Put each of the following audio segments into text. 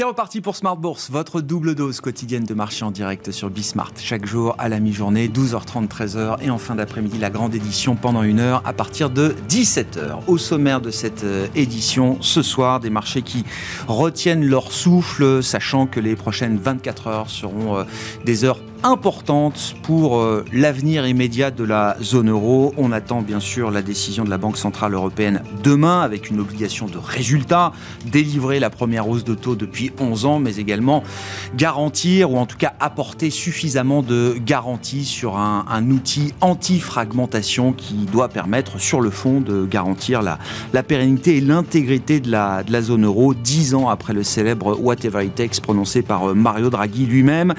C'est reparti pour Smart Bourse, votre double dose quotidienne de marché en direct sur Bismart. Chaque jour à la mi-journée, 12h30, 13h et en fin d'après-midi, la grande édition pendant une heure à partir de 17h. Au sommaire de cette euh, édition, ce soir, des marchés qui retiennent leur souffle, sachant que les prochaines 24 heures seront euh, des heures importante pour euh, l'avenir immédiat de la zone euro. On attend bien sûr la décision de la Banque Centrale Européenne demain avec une obligation de résultat, délivrer la première hausse de taux depuis 11 ans, mais également garantir ou en tout cas apporter suffisamment de garanties sur un, outil anti-fragmentation qui doit permettre sur le fond de garantir la, pérennité et l'intégrité de la, zone euro, dix ans après le célèbre Whatever It Takes prononcé par euh, Mario Draghi lui-même.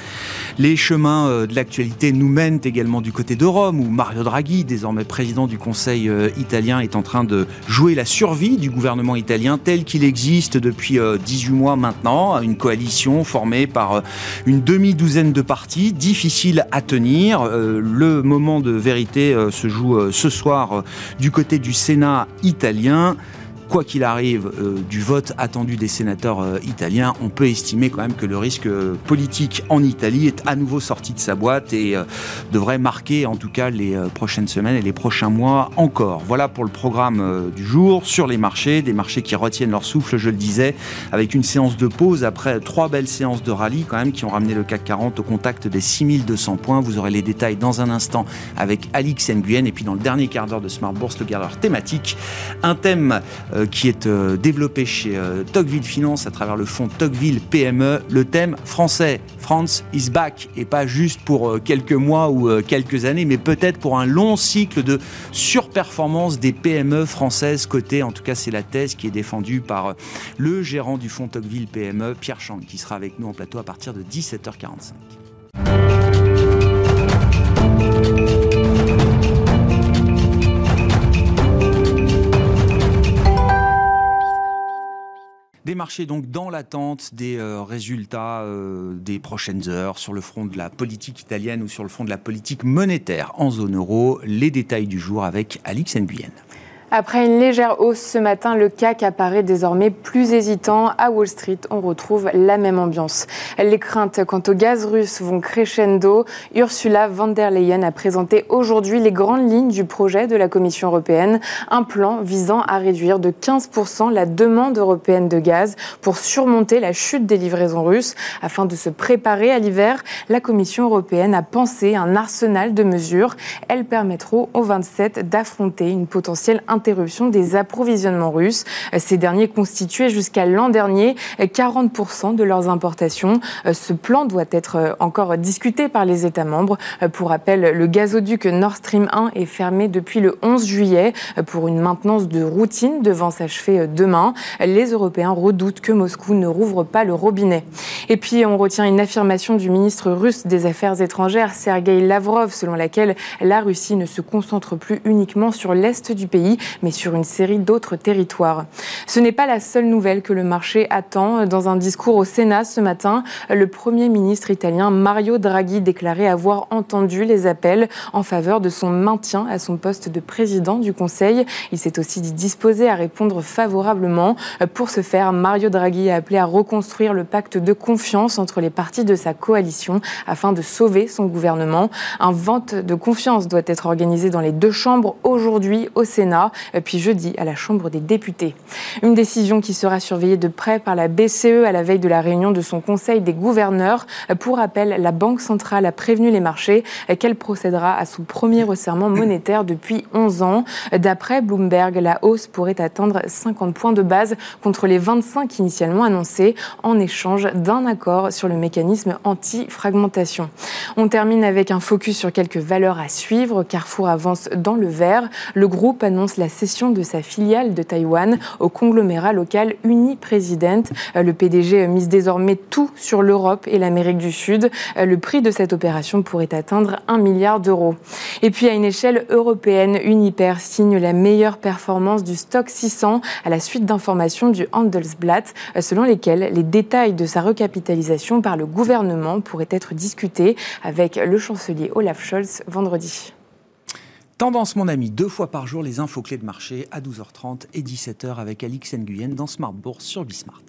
Les chemins euh, de l'actualité nous mène également du côté de Rome, où Mario Draghi, désormais président du Conseil euh, italien, est en train de jouer la survie du gouvernement italien tel qu'il existe depuis 18 euh, mois maintenant, une coalition formée par une demi-douzaine de partis, difficile à tenir. Le moment de vérité se joue ce soir du côté du Sénat italien quoi qu'il arrive euh, du vote attendu des sénateurs euh, italiens, on peut estimer quand même que le risque euh, politique en Italie est à nouveau sorti de sa boîte et devrait marquer en tout cas les prochaines semaines et les prochains mois encore. Voilà pour le programme du jour sur les marchés, des marchés qui retiennent leur souffle, je le disais, avec une séance de pause après trois belles séances de rallye quand même qui ont ramené le CAC 40 au contact des 6200 points. Vous aurez les détails dans un instant avec Alix Nguyen et puis dans le dernier quart d'heure de Smart Bourse, le quart thématique, un thème qui est euh, développé chez euh, Tocqueville Finance à travers le fonds Tocqueville PME, le thème français, France is back, et pas juste pour quelques mois ou quelques années, mais peut-être pour un long cycle de surperformance des PME françaises cotées. En tout cas, c'est la thèse qui est défendue par le gérant du fonds Tocqueville PME, Pierre Chang, qui sera avec nous en plateau à partir de 17h45. Des marchés donc dans l'attente des euh, résultats euh, des prochaines heures sur le front de la politique italienne ou sur le front de la politique monétaire en zone euro. Les détails du jour avec Alix Nguyen. Après une légère hausse ce matin, le CAC apparaît désormais plus hésitant. À Wall Street, on retrouve la même ambiance. Les craintes quant au gaz russe vont crescendo. Ursula von der Leyen a présenté aujourd'hui les grandes lignes du projet de la Commission européenne, un plan visant à réduire de 15% la demande européenne de gaz pour surmonter la chute des livraisons russes. Afin de se préparer à l'hiver, la Commission européenne a pensé un arsenal de mesures. Elles permettront aux 27 d'affronter une potentielle des approvisionnements russes. Ces derniers constituaient jusqu'à l'an dernier 40% de leurs importations. Ce plan doit être encore discuté par les États membres. Pour rappel, le gazoduc Nord Stream 1 est fermé depuis le 11 juillet pour une maintenance de routine devant s'achever demain. Les Européens redoutent que Moscou ne rouvre pas le robinet. Et puis, on retient une affirmation du ministre russe des Affaires étrangères, Sergei Lavrov, selon laquelle la Russie ne se concentre plus uniquement sur l'Est du pays, mais sur une série d'autres territoires. Ce n'est pas la seule nouvelle que le marché attend. Dans un discours au Sénat ce matin, le Premier ministre italien Mario Draghi déclarait avoir entendu les appels en faveur de son maintien à son poste de président du Conseil. Il s'est aussi dit disposé à répondre favorablement. Pour ce faire, Mario Draghi a appelé à reconstruire le pacte de confiance entre les partis de sa coalition afin de sauver son gouvernement. Un vente de confiance doit être organisé dans les deux chambres aujourd'hui au Sénat puis jeudi à la Chambre des députés. Une décision qui sera surveillée de près par la BCE à la veille de la réunion de son Conseil des gouverneurs. Pour rappel, la Banque centrale a prévenu les marchés qu'elle procédera à son premier resserrement monétaire depuis 11 ans. D'après Bloomberg, la hausse pourrait atteindre 50 points de base contre les 25 initialement annoncés en échange d'un accord sur le mécanisme anti-fragmentation. On termine avec un focus sur quelques valeurs à suivre. Carrefour avance dans le vert. Le groupe annonce la cession de sa filiale de Taïwan au conglomérat local Unipresident. Euh, le PDG mise désormais tout sur l'Europe et l'Amérique du Sud. Euh, le prix de cette opération pourrait atteindre 1 milliard d'euros. Et puis à une échelle européenne, Uniper signe la meilleure performance du stock 600 à la suite d'informations du Handelsblatt euh, selon lesquelles les détails de sa recapitalisation par le gouvernement pourraient être discutés avec le chancelier Olaf Scholz vendredi. Tendance, mon ami, deux fois par jour, les infos clés de marché à 12h30 et 17h avec Alix Nguyen dans Smart Bourse sur Bismart.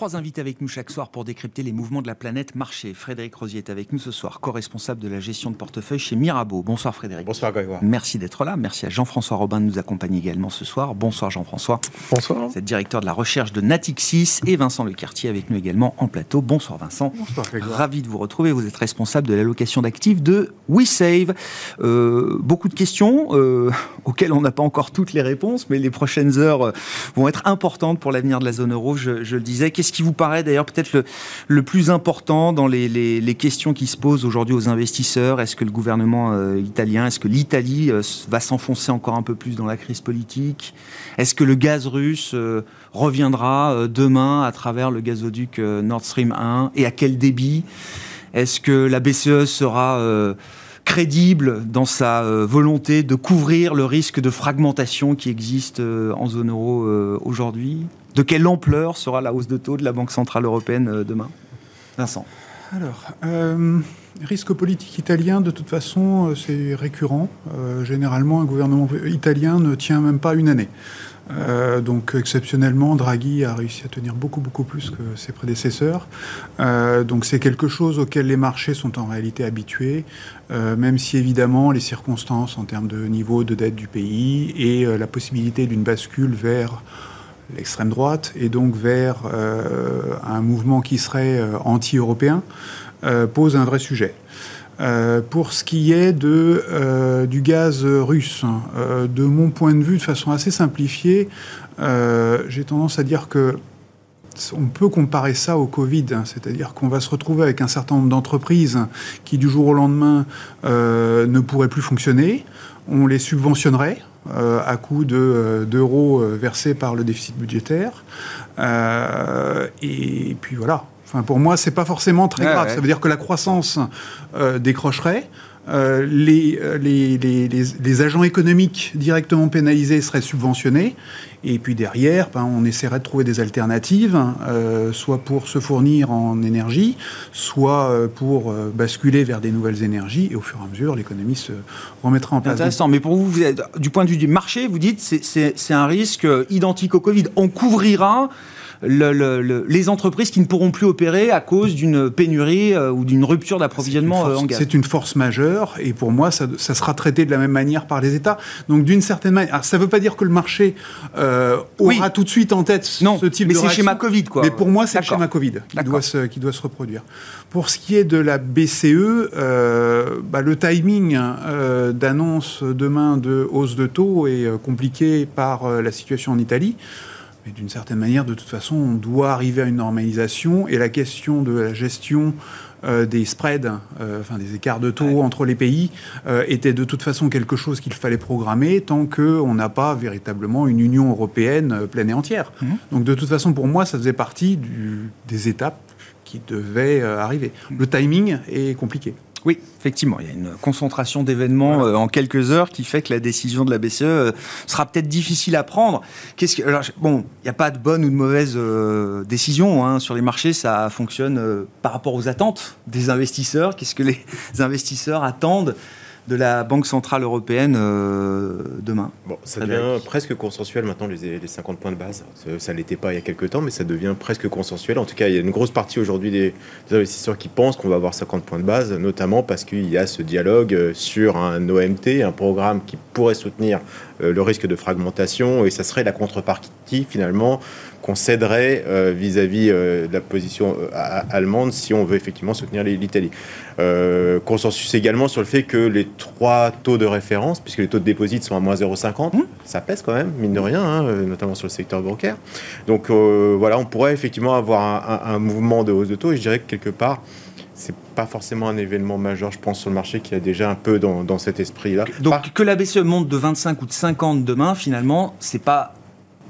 Trois invités avec nous chaque soir pour décrypter les mouvements de la planète marché. Frédéric Rosier est avec nous ce soir, co-responsable de la gestion de portefeuille chez Mirabeau. Bonsoir Frédéric. Bonsoir Grégoire. Merci d'être là. Merci à Jean-François Robin de nous accompagner également ce soir. Bonsoir Jean-François. Bonsoir. Vous êtes directeur de la recherche de Natixis et Vincent Lecartier avec nous également en plateau. Bonsoir Vincent. Bonsoir Grégoire. Ravi de vous retrouver. Vous êtes responsable de l'allocation d'actifs de WeSave. Euh, beaucoup de questions euh, auxquelles on n'a pas encore toutes les réponses, mais les prochaines heures euh, vont être importantes pour l'avenir de la zone euro, je, je le disais. Qu'est-ce qui vous paraît d'ailleurs peut-être le, plus important dans les, questions qui se posent aujourd'hui aux investisseurs? Est-ce que le gouvernement euh, italien, est-ce que l'Italie euh, va s'enfoncer encore un peu plus dans la crise politique? Est-ce que le gaz russe euh, reviendra demain à travers le gazoduc Nord Stream 1 Et à quel débit? Est-ce que la BCE sera crédible dans sa volonté de couvrir le risque de fragmentation qui existe en zone euro aujourd'hui? De quelle ampleur sera la hausse de taux de la Banque Centrale Européenne demain? Vincent. Alors, euh, risque politique italien, de toute façon, c'est récurrent. Euh, généralement, un gouvernement italien ne tient même pas une année. Euh, donc exceptionnellement, Draghi a réussi à tenir beaucoup beaucoup plus que ses prédécesseurs. Euh, donc c'est quelque chose auquel les marchés sont en réalité habitués, euh, même si évidemment les circonstances en termes de niveau de dette du pays et la possibilité d'une bascule vers l'extrême droite et donc vers euh, un mouvement qui serait euh, anti-européen euh, pose un vrai sujet. Pour ce qui est du gaz russe, euh, de mon point de vue, de façon assez simplifiée, j'ai tendance à dire que on peut comparer ça au Covid, hein, c'est-à-dire qu'on va se retrouver avec un certain nombre d'entreprises qui, du jour au lendemain, ne pourraient plus fonctionner. On les subventionnerait, euh, à coût d'euros euh, versés par le déficit budgétaire. Euh, et puis voilà. Enfin, pour moi, c'est pas forcément très grave. ouais. Ça veut dire que la croissance euh, décrocherait. Euh, les, les, agents économiques directement pénalisés seraient subventionnés. Et puis derrière, ben, on essaierait de trouver des alternatives, euh, soit pour se fournir en énergie, soit euh, pour euh, basculer vers des nouvelles énergies. Et au fur et à mesure, l'économie se remettra en place. Intéressant. Mais pour vous, du point de vue du marché, vous dites c'est un risque identique au Covid. On couvrira le, le, le, les entreprises qui ne pourront plus opérer à cause d'une pénurie euh, ou d'une rupture d'approvisionnement euh, en gaz. C'est une force majeure et pour moi, ça, ça, sera traité de la même manière par les États. Donc d'une certaine manière, alors, ça ne veut pas dire que le marché euh, aura Oui. tout de suite en tête Non, ce type mais de c'est le réaction. schéma Covid, quoi. Mais pour moi, c'est le schéma Covid qui doit, se, qui doit se reproduire. Pour ce qui est de la BCE, euh, bah, le timing d'annonce demain de hausse de taux est compliqué par la situation en Italie. Mais d'une certaine manière, de toute façon, on doit arriver à une normalisation. Et la question de la gestion euh, des spreads, euh, enfin des écarts de taux Ouais. entre les pays, euh, était de toute façon quelque chose qu'il fallait programmer tant qu'on n'a pas véritablement une Union européenne pleine et entière. Mhm. Donc de toute façon, pour moi, ça faisait partie du- des étapes qui devaient arriver. Le timing est compliqué. Oui, effectivement, il y a une concentration d'événements euh, en quelques heures qui fait que la décision de la BCE euh, sera peut-être difficile à prendre. Qu'est-ce que, alors, je- bon, il n'y a pas de bonne ou de mauvaise euh, décision hein. sur les marchés. Ça fonctionne par rapport aux attentes des investisseurs. Qu'est-ce que les investisseurs attendent de la Banque centrale européenne euh, demain Bon, ça devient presque consensuel maintenant, les, les 50 points de base. Ça- Ça ne l'était pas il y a quelques temps, mais ça devient presque consensuel. En tout cas, il y a une grosse partie aujourd'hui des, des investisseurs qui pensent qu'on va avoir 50 points de base, notamment parce qu'il y a ce dialogue euh, sur un OMT, un programme qui pourrait soutenir le risque de fragmentation, et ça serait la contrepartie finalement qu'on céderait euh, vis-à-vis euh, de la position euh, allemande si on veut effectivement soutenir l'Italie. Euh, consensus également sur le fait que les trois taux de référence, puisque les taux de dépôt sont à moins 0,50, Mmh. ça pèse quand même, mine de rien, hein, euh, notamment sur le secteur bancaire. Donc euh, voilà, on pourrait effectivement avoir un, un- un mouvement de hausse de taux, et je dirais que quelque part, c'est pas forcément un événement majeur, je pense, sur le marché qui est déjà un peu dans, dans cet esprit-là. Donc que la BCE monte de 25 ou de 50 demain, finalement, c'est pas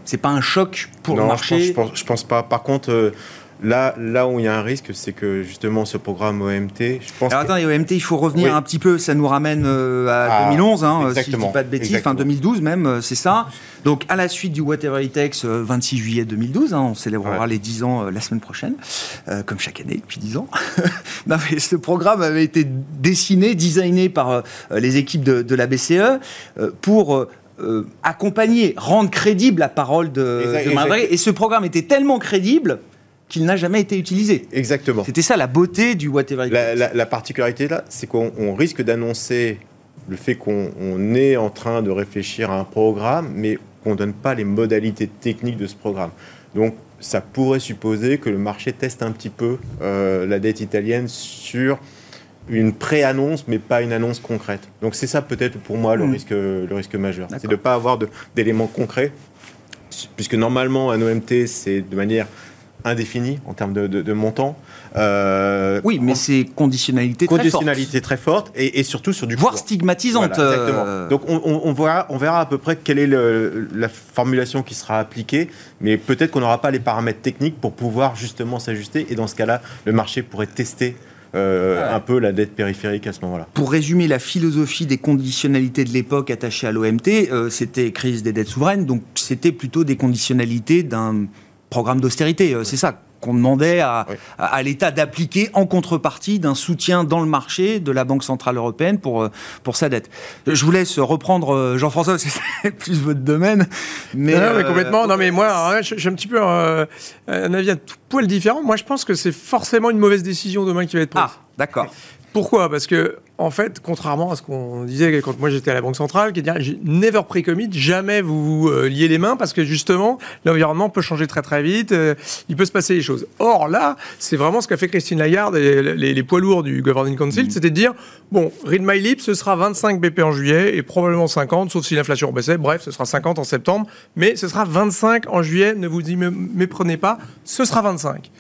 c'est pas un choc pour non, le je marché. pense, je, pense, je pense pas. Par contre, euh, Là, là où il y a un risque, c'est que justement ce programme OMT, je pense. Alors attendez, OMT, il faut revenir un petit peu. Ça nous ramène euh, à 2011, ah, hein, si je ne dis pas de bêtises, enfin 2012 même, euh, c'est ça. Donc à la suite du Whatever It Takes, 26 juillet 2012, hein, on célébrera les 10 ans la semaine prochaine, comme chaque année depuis 10 ans. non, mais ce programme avait été dessiné, designé par les équipes de, de la BCE pour accompagner, rendre crédible la parole de, de Et ce programme était tellement crédible qu'il n'a jamais été utilisé. Exactement. C'était ça la beauté du whatever. La, la, particularité là, c'est qu'on risque d'annoncer le fait qu'on est en train de réfléchir à un programme, mais qu'on ne donne pas les modalités techniques de ce programme. Donc ça pourrait supposer que le marché teste un petit peu euh, la dette italienne sur une pré-annonce, mais pas une annonce concrète. Donc c'est ça peut-être pour moi le, hmm. risque, le risque majeur. C'est de ne pas avoir d'éléments concrets, puisque normalement un OMT, c'est de manière indéfini en termes de, montant. Euh, oui, mais c'est conditionnalité, conditionnalité très forte. et, surtout sur du voire stigmatisante. Euh, Donc on, on, verra, on verra à peu près quelle est la formulation qui sera appliquée, mais peut-être qu'on n'aura pas les paramètres techniques pour pouvoir justement s'ajuster. Et dans ce cas-là, le marché pourrait tester. Euh, un peu la dette périphérique à ce moment-là. Pour résumer la philosophie des conditionnalités de l'époque attachées à l'OMT, c'était crise des dettes souveraines, donc c'était plutôt des conditionnalités d'un programme d'austérité. Euh, c'est ça qu'on demandait à, à, l'État d'appliquer en contrepartie d'un soutien dans le marché de la Banque Centrale Européenne pour, euh, pour sa dette. Je vous laisse reprendre, euh, Jean-François, c'est plus votre domaine. Mais, non, mais complètement. Non, mais moi, j'ai un petit peu un avis un tout poil différent. Moi, je pense que c'est forcément une mauvaise décision demain qui va être prise. Ah, d'accord. Pourquoi? Parce que, en fait, contrairement à ce qu'on disait quand moi j'étais à la Banque Centrale, qui dit never pre-commit, jamais vous, vous euh, liez les mains parce que justement, l'environnement peut changer très très vite, euh, il peut se passer des choses. Or là, c'est vraiment ce qu'a fait Christine Lagarde et les, poids lourds du Governing Council, mmh. c'était de dire bon, read my lips, ce sera 25 BP en juillet et probablement 50, sauf si l'inflation baissait. Bref, ce sera 50 en septembre, mais ce sera 25 en juillet, ne vous y méprenez pas, ce sera 25.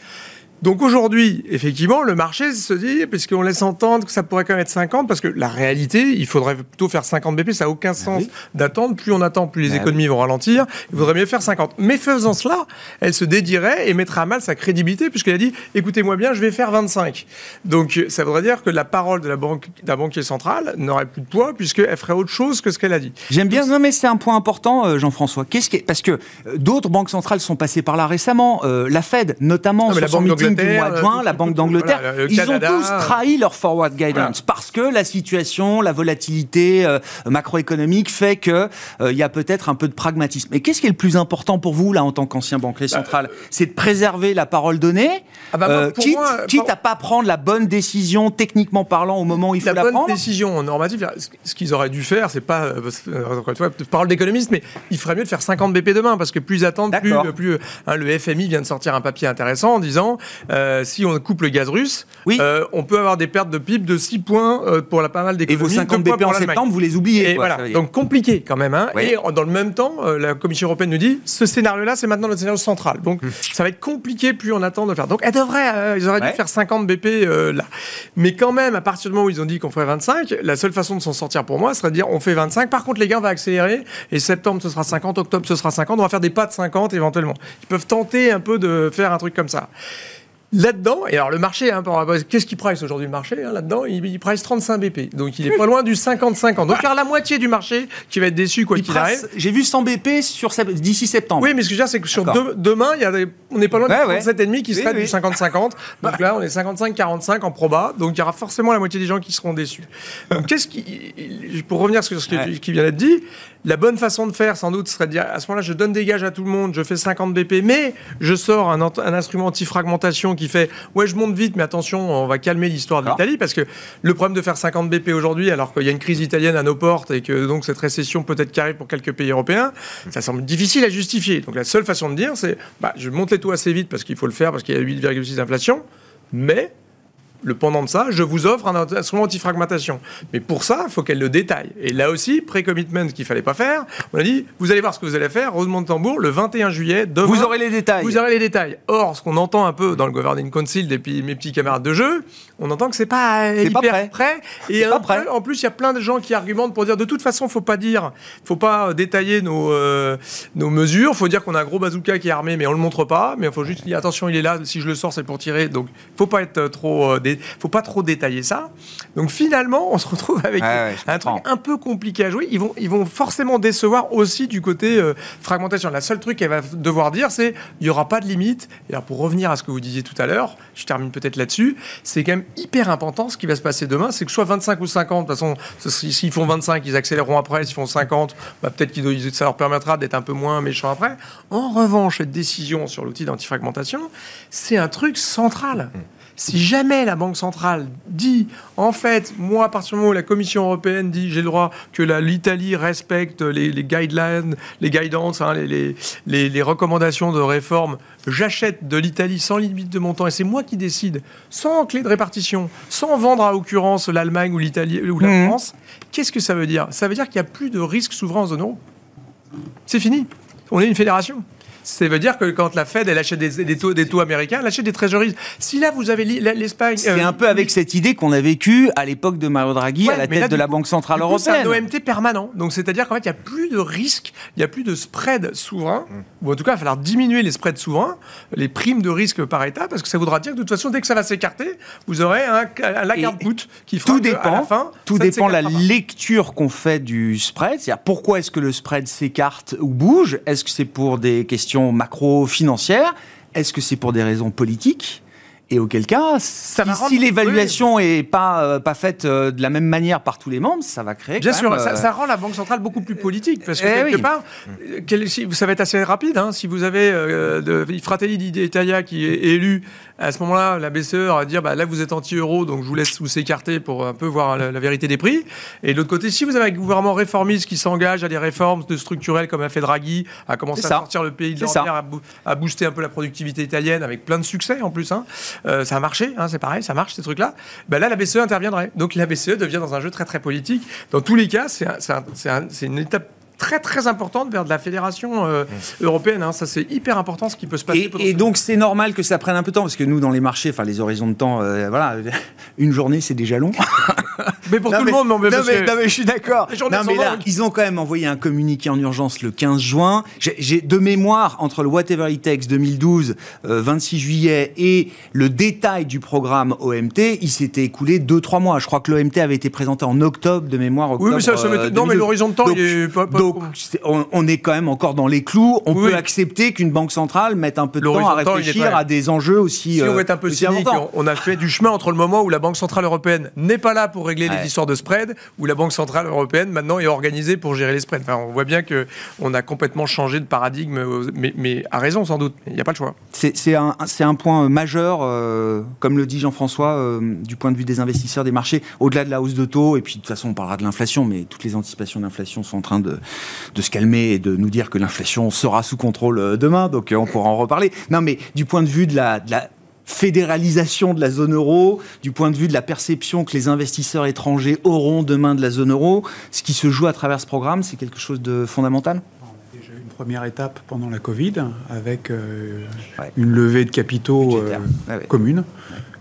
Donc aujourd'hui, effectivement, le marché se dit, puisqu'on laisse entendre que ça pourrait quand même être 50, parce que la réalité, il faudrait plutôt faire 50 BP, ça n'a aucun ah sens d'attendre. Plus on attend, plus les bah économies vont ralentir. Il vaudrait mieux faire 50. Mais faisant cela, elle se dédirait et mettrait à mal sa crédibilité, puisqu'elle a dit, écoutez-moi bien, je vais faire 25. Donc ça voudrait dire que la parole de la banque, d'un banquier central n'aurait plus de poids, puisqu'elle ferait autre chose que ce qu'elle a dit. J'aime bien, non mais c'est un point important, euh, Jean-François. Qu'est-ce qui Parce que euh, d'autres banques centrales sont passées par là récemment, euh, la Fed notamment, sur la son du mois de juin, la Banque d'Angleterre, ils ont tous trahi leur forward guidance parce que la situation, la volatilité euh, macroéconomique fait que euh, il y a peut-être un peu de pragmatisme. Mais qu'est-ce qui est le plus important pour vous là en tant qu'ancien banquier bah, central? C'est de préserver la parole donnée, ah bah, euh, quitte, quitte à pas prendre la bonne décision techniquement parlant au moment où il faut la, la bonne décision normative, ce qu'ils auraient dû faire, c'est pas encore une fois parole d'économiste, mais il ferait mieux de faire 50 BP demain parce que plus ils attendent, plus, plus hein, le FMI vient de sortir un papier intéressant en disant si on coupe le gaz russe, oui. Euh, on peut avoir des pertes de PIB de 6 points euh, pour la pas mal d'économies. Et vos 50 BP en septembre, vous les oubliez. voilà. Donc compliqué quand même. Hein. Et dans le même temps, euh, la Commission européenne nous dit ce scénario-là, c'est maintenant le scénario central. Donc hum. ça va être compliqué plus on attend de le faire. Donc elle devrait, ils auraient dû faire 50 BP là. Mais quand même, à partir du moment où ils ont dit qu'on ferait 25, la seule façon de s'en sortir pour moi serait de dire on fait 25. Par contre, les gars, on va accélérer. Et septembre, ce sera 50. Octobre, ce sera 50. On va faire des pas de 50 éventuellement. Ils peuvent tenter un peu de faire un truc comme ça. Là-dedans, et alors le marché, hein, qu'est-ce qui price aujourd'hui le marché hein, Là-dedans, il, price 35 BP. Donc il est pas loin du 50-50. Donc il y a la moitié du marché qui va être déçu quoi qu'il arrive. J'ai vu 100 BP d'ici septembre. Oui, mais ce que je veux dire, c'est que sur demain, il y a on n'est pas loin du 37,5 qui serait du 50-50. Donc là, on est 55-45 en proba. Donc il y aura forcément la moitié des gens qui seront déçus. Donc qu'est-ce qui. Pour revenir sur ce qui vient d'être dit, la bonne façon de faire, sans doute, serait de dire à ce moment-là, je donne des gages à tout le monde, je fais 50 BP, mais je sors un, un instrument anti-fragmentation qui fait ouais, je monte vite, mais attention, on va calmer l'histoire de l'Italie parce que le problème de faire 50 BP aujourd'hui, alors qu'il y a une crise italienne à nos portes et que donc cette récession peut-être arrive pour quelques pays européens, ça semble difficile à justifier. Donc la seule façon de dire, c'est bah, je monte les taux assez vite parce qu'il faut le faire parce qu'il y a 8,6 d'inflation, mais le pendant de ça, je vous offre un instrument anti-fragmentation. Mais pour ça, il faut qu'elle le détaille. Et là aussi, pré-commitment qu'il fallait pas faire, on a dit, vous allez voir ce que vous allez faire, Rosemont de Tambour, le 21 juillet, demain, Vous aurez les détails. vous aurez les détails. Or, ce qu'on entend un peu dans le Governing Council des petits- mes petits camarades de jeu, on entend que c'est pas euh, C'est pas hyper prêt. Et pas un prêt. peu- en plus, il y a plein de gens qui argumentent pour dire de toute façon, faut pas dire, faut pas euh, détailler nos, euh, nos mesures. Faut dire qu'on a un gros bazooka qui est armé, mais on le montre pas. Mais il faut juste dire attention, il est là. Si je le sors, c'est pour tirer. Donc, faut pas être euh, trop, euh, dé- faut pas trop détailler ça. Donc finalement, on se retrouve avec ouais, je un truc un peu compliqué à jouer. Ils vont, ils vont forcément décevoir aussi du côté euh, fragmentation. La seule truc qu'elle va devoir dire, c'est il y aura pas de limite. Et alors pour revenir à ce que vous disiez tout à l'heure, je termine peut-être là-dessus. C'est quand même hyper important ce qui va se passer demain. C'est que soit 25 ou 50, de toute façon, s'ils font 25, ils accéléreront après. S'ils font 50, bah, peut-être que ça leur permettra d'être un peu moins méchants après. En revanche, cette décision sur l'outil d'antifragmentation, c'est un truc central. Si jamais la Banque centrale dit, en fait, moi, à partir du moment où la Commission européenne dit, j'ai le droit que l'Italie respecte les, les guidelines, les guidance, hein, les, les- les- les recommandations de réforme, j'achète de l'Italie sans limite de montant et c'est moi qui décide, sans clé de répartition, sans vendre à occurrence l'Allemagne ou l'Italie ou la Mhm. France, qu'est-ce que ça veut dire? Ça veut dire qu'il n'y a plus de risque souverain en zone euro. C'est fini. On est une fédération. Ça veut dire que quand la Fed elle achète des, des taux, des taux américains, elle achète des trésoreries. Si là vous avez l'Espagne, C'est euh, un peu avec cette idée qu'on a vécue à l'époque de Mario Draghi Ouais, à la tête là, de la Banque Centrale coup, C'est un Européenne. OMT permanent. Donc, c'est-à-dire qu'en fait, il n'y a plus de risque, il n'y a plus de spread souverain, ou en tout cas, il va falloir diminuer les spreads souverains, les primes de risque par État, parce que ça voudra dire que de toute façon, dès que ça va s'écarter, vous aurez un, un Lagarde Et put qui fera Tout que, à dépend, la fin, tout dépend de la lecture qu'on fait du spread. C'est-à-dire pourquoi est-ce que le spread s'écarte ou bouge Est-ce que c'est pour des questions macro-financières Est-ce que c'est pour des raisons politiques? Et auquel cas, si, l'évaluation est pas euh, pas faite euh, de la même manière par tous les membres, ça va créer Bien quand sûr, même, euh, ça rend la Banque centrale beaucoup plus politique parce que Eh quelque oui. part, quel- si- ça va être assez rapide. hein. si vous avez de, Fratelli d'Italia qui est élu, à ce moment-là, la BCE va dire bah, là vous êtes anti-euro, donc je vous laisse vous écarter pour un peu voir la, la vérité des prix. Et de l'autre côté, si vous avez un gouvernement réformiste qui s'engage à des réformes de structurelles comme a fait Draghi, à commencer à ça. sortir le pays de l'ordinaire, à, boo- à booster un peu la productivité italienne avec plein de succès en plus. hein. Euh, ça a marché, hein, c'est pareil, ça marche ces trucs-là. Ben là, la BCE interviendrait. Donc la BCE devient dans un jeu très très politique. Dans tous les cas, un- un- c'est une étape très très importante vers de la fédération euh, européenne. hein. Ça, c'est hyper important ce qui peut se passer. Et, donc c'est normal que ça prenne un peu de temps parce que nous dans les marchés, enfin les horizons de temps, euh, voilà, une journée c'est déjà long. mais pour Non, tout mais- le monde, non, mais non, mais, non, mais je suis d'accord. Ils ont quand même envoyé un communiqué en urgence le 15 juin. J'ai- de mémoire entre le Whatever It Takes 2012, euh, 26 juillet, et le détail du programme OMT, il s'était écoulé 2-3 mois. Je crois que l'OMT avait été présenté en octobre de mémoire. Oui, mais ça, ça octobre, euh, non, mais 2012. l'horizon de temps, Donc- il est pas. pas Donc, on, on est quand même encore dans les clous. On Oui. peut accepter qu'une banque centrale mette un peu de temps à réfléchir à des enjeux aussi. Si on euh, un peu cynique, on on a fait du chemin entre le moment où la Banque Centrale Européenne n'est pas là pour régler Ouais. les histoires de spread, où la Banque Centrale Européenne maintenant est organisée pour gérer les spreads. Enfin, on voit bien que on a complètement changé de paradigme, euh, mais, mais à raison sans doute. Il n'y a pas le choix. C'est un, point majeur, euh, comme le dit Jean-François, euh, du point de vue des investisseurs des marchés, au-delà de la hausse de taux, et puis de toute façon on parlera de l'inflation, mais toutes les anticipations d'inflation sont en train de, de se calmer et de nous dire que l'inflation sera sous contrôle euh, demain, donc euh, on pourra en reparler. Non mais du point de vue de la... De la fédéralisation de la zone euro, du point de vue de la perception que les investisseurs étrangers auront demain de la zone euro, ce qui se joue à travers ce programme, c'est quelque chose de fondamental? On a déjà eu une première étape pendant la Covid avec euh, Ouais. une levée de capitaux Budgétaire. euh, Ouais, ouais. commune.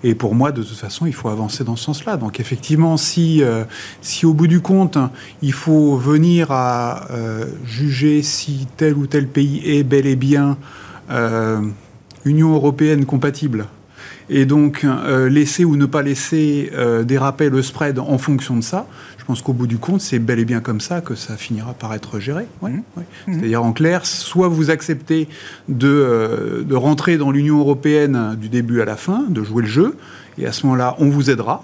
Et pour moi, de toute façon, il faut avancer dans ce sens-là. Donc effectivement, si, euh, si au bout du compte, il faut venir à euh, juger si tel ou tel pays est bel et bien euh, Union européenne compatible, et donc euh, laisser ou ne pas laisser euh, déraper le spread en fonction de ça, pense qu'au bout du compte, c'est bel et bien comme ça que ça finira par être géré. Ouais, Mhm. ouais. C'est-à-dire en clair, soit vous acceptez de, euh, de rentrer dans l'Union européenne du début à la fin, de jouer le jeu, et à ce moment-là, on vous aidera.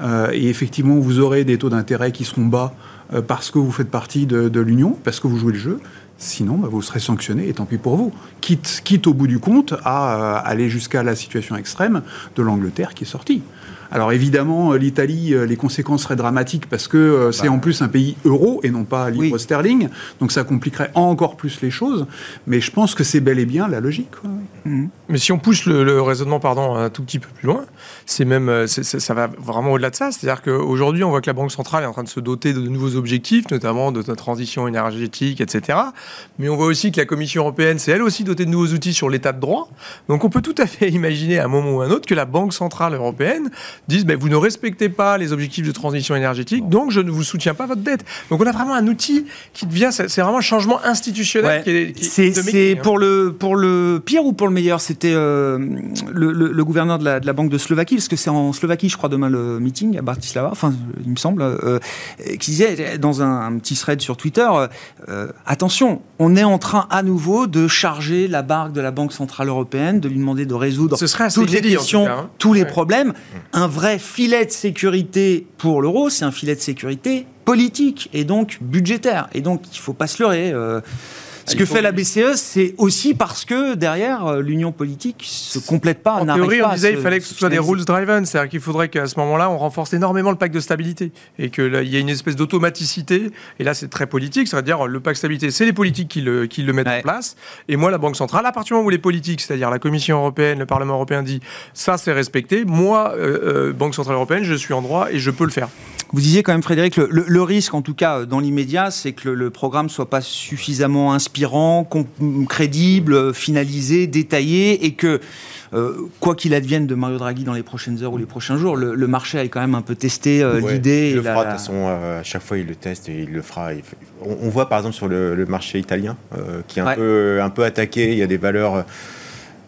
Euh, et effectivement, vous aurez des taux d'intérêt qui seront bas euh, parce que vous faites partie de, de l'Union, parce que vous jouez le jeu. Sinon, bah, vous serez sanctionné et tant pis pour vous. Quitte, quitte au bout du compte à euh, aller jusqu'à la situation extrême de l'Angleterre qui est sortie. Alors évidemment, euh, l'Italie, euh, les conséquences seraient dramatiques parce que euh, c'est Bah. en plus un pays euro et non pas livre Oui. sterling. Donc ça compliquerait encore plus les choses. Mais je pense que c'est bel et bien la logique. Mhm. Mais si on pousse le, raisonnement pardon, un tout petit peu plus loin, c'est même, ça va vraiment au-delà de ça. C'est-à-dire qu'aujourd'hui, on voit que la Banque centrale est en train de se doter de nouveaux objectifs, notamment de la transition énergétique, etc. Mais on voit aussi que la Commission européenne s'est elle aussi dotée de nouveaux outils sur l'état de droit. Donc on peut tout à fait imaginer à un moment ou à un autre que la Banque centrale européenne dise ben, vous ne respectez pas les objectifs de transition énergétique, donc je ne vous soutiens pas votre dette. Donc on a vraiment un outil qui devient, c'est vraiment un changement institutionnel. c'est pour le pour le pire ou pour le meilleur? C'était euh, le, gouverneur de la, Banque de Slovaquie, parce que c'est en Slovaquie, je crois, demain le meeting à Bratislava, enfin, il me semble, euh, qui disait dans un, petit thread sur Twitter euh, attention, on est en train à nouveau de charger la barque de la Banque centrale européenne, de lui demander de résoudre toutes les questions, hein. tous les problèmes. Un vrai filet de sécurité pour l'euro, c'est un filet de sécurité politique et donc budgétaire. Et donc, il ne faut pas se leurrer. Ce que fait la BCE, c'est aussi parce que derrière, euh, l'union politique se complète pas. En théorie, on disait qu'il fallait que ce soit des rules driven, c'est-à-dire qu'il faudrait qu'à ce moment-là, on renforce énormément le pacte de stabilité et qu'il y ait une espèce d'automaticité. Et là, c'est très politique, c'est-à-dire le pacte de stabilité, c'est les politiques qui le, qui le mettent en place. Et moi, la Banque centrale, à partir du moment où les politiques, c'est-à-dire la Commission européenne, le Parlement européen dit ça, c'est respecté, moi, euh, euh, Banque centrale européenne, je suis en droit et je peux le faire. Vous disiez quand même, Frédéric, le, risque, en tout cas dans l'immédiat, c'est que le, le programme soit pas suffisamment inspirant, crédible, finalisé, détaillé, et que euh, quoi qu'il advienne de Mario Draghi dans les prochaines heures ou les prochains jours, le, marché a quand même un peu testé euh, l'idée. Il le fera, de toute façon, euh, à chaque fois il le teste et il le fera. On, voit par exemple sur le, marché italien, qui est un, peu, un peu attaqué, il y a des valeurs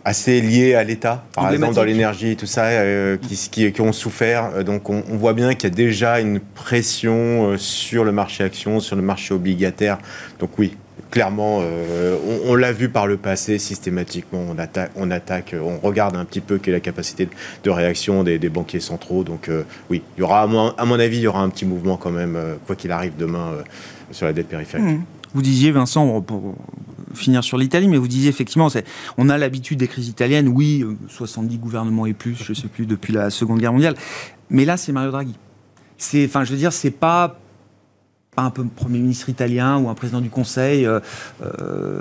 assez liées à l'État, par exemple dans l'énergie et tout ça, euh, qui, qui, ont souffert. Donc on, voit bien qu'il y a déjà une pression euh, sur le marché action, sur le marché obligataire. Donc oui, clairement, on, l'a vu par le passé, systématiquement, on attaque, on, attaque, on regarde un petit peu quelle est la capacité de réaction des, banquiers centraux. Donc oui, il y aura, à mon, avis, il y aura un petit mouvement quand même, quoi qu'il arrive demain, sur la dette périphérique. Mmh. Vous disiez, Vincent, pour finir sur l'Italie, mais vous disiez effectivement, on a l'habitude des crises italiennes, oui, 70 euh, gouvernements et plus, je ne sais plus, depuis la Seconde Guerre mondiale. Mais là, c'est Mario Draghi. Enfin, je veux dire, c'est pas pas un peu Premier ministre italien ou un président du Conseil, euh, euh,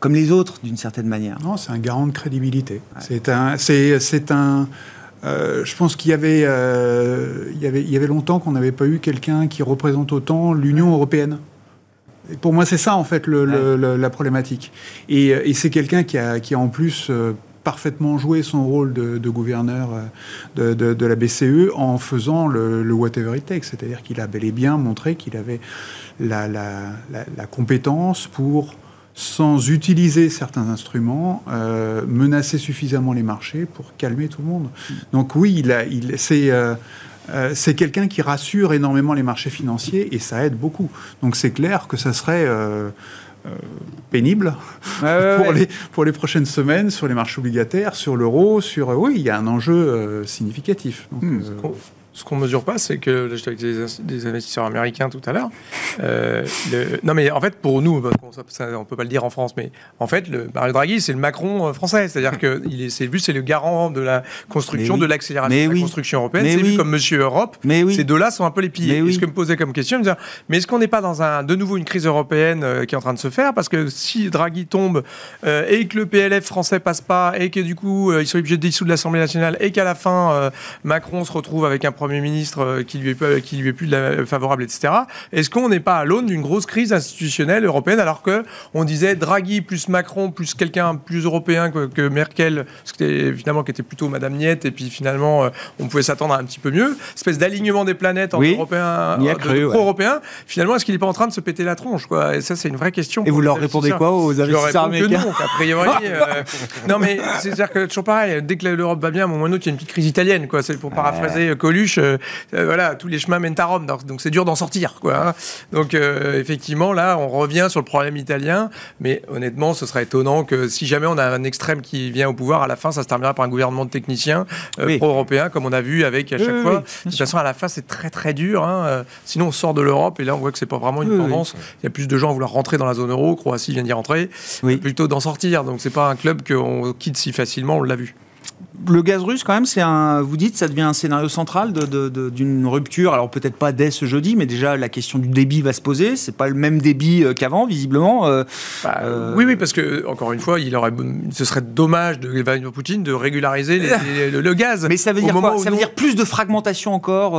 comme les autres, d'une certaine manière. Non, c'est un garant de crédibilité. C'est un, c'est, un, je pense qu'il y avait, il y avait, il y avait longtemps qu'on n'avait pas eu quelqu'un qui représente autant l'Union européenne pour moi, c'est ça, en fait, la problématique. Et, c'est quelqu'un qui a, qui a en plus euh, parfaitement joué son rôle de, gouverneur euh, de, la BCE en faisant le, whatever it takes. C'est-à-dire qu'il a bel et bien montré qu'il avait la, compétence pour, sans utiliser certains instruments, euh, menacer suffisamment les marchés pour calmer tout le monde. Donc oui, il. Euh, c'est quelqu'un qui rassure énormément les marchés financiers et ça aide beaucoup. Donc c'est clair que ça serait euh, pénible pour, Les, pour les prochaines semaines sur les marchés obligataires, sur l'euro, sur... oui, il y a un enjeu significatif. Hmm ce qu'on mesure pas, c'est que j'étais avec des, investisseurs américains tout à l'heure. Euh, non, mais en fait, pour nous, on peut pas le dire en France, mais en fait, le Mario Draghi, c'est le Macron euh, français. C'est-à-dire que il est, c'est c'est le garant de la construction, de l'accélération de la construction européenne. C'est vu comme Monsieur Europe. Mais oui. Ces deux-là sont un peu les piliers. Et ce que me posait comme question, me dire, mais est-ce qu'on n'est pas dans un, de nouveau une crise européenne euh, qui est en train de se faire? Parce que si Draghi tombe et que le PLF français passe pas et que du coup, ils sont obligés de dissoudre l'Assemblée nationale et qu'à la fin, Macron se retrouve avec un problème Premier ministre euh, qui lui est, qui lui est plus favorable, etc. Est-ce qu'on n'est pas à l'aune d'une grosse crise institutionnelle européenne alors que on disait Draghi plus Macron plus quelqu'un plus européen que, Merkel, ce qui était, finalement qui était plutôt Madame Niette, et puis finalement euh, on pouvait s'attendre à un petit peu mieux, espèce d'alignement des planètes entre européens, euh, pro-européens. Finalement, est-ce qu'il n'est pas en train de se péter la tronche quoi? Et ça, c'est une vraie question. Et vous leur répondez quoi aux investisseurs américains non, a priori. non, mais c'est-à-dire que toujours pareil. Dès que l'Europe va bien, à un moment ou il y a une petite crise italienne, quoi. C'est pour paraphraser Coluche euh, voilà, tous les chemins mènent à Rome, donc c'est dur d'en sortir, quoi. Hein. Donc euh, effectivement, là, on revient sur le problème italien, mais honnêtement, ce serait étonnant que si jamais on a un extrême qui vient au pouvoir, à la fin, ça se terminera par un gouvernement de techniciens euh, pro-européens, comme on a vu avec à chaque fois. de toute façon, à la fin, c'est très très dur. Hein. Sinon, on sort de l'Europe et là, on voit que c'est pas vraiment une tendance. Il y a plus de gens à vouloir rentrer dans la zone euro. Croatie vient d'y rentrer, plutôt d'en sortir. Donc c'est pas un club qu'on quitte si facilement. On l'a vu. Le gaz russe, quand même, c'est un. Vous dites, ça devient un scénario central d'une rupture. Alors peut-être pas dès ce jeudi, mais déjà la question du débit va se poser. C'est pas le même débit euh, qu'avant, visiblement. Euh, bah, euh, Oui, oui, parce que encore une fois, il aurait, ce serait dommage de Vladimir Poutine de régulariser le, gaz. Mais ça veut dire quoi? Ça veut dire plus de fragmentation encore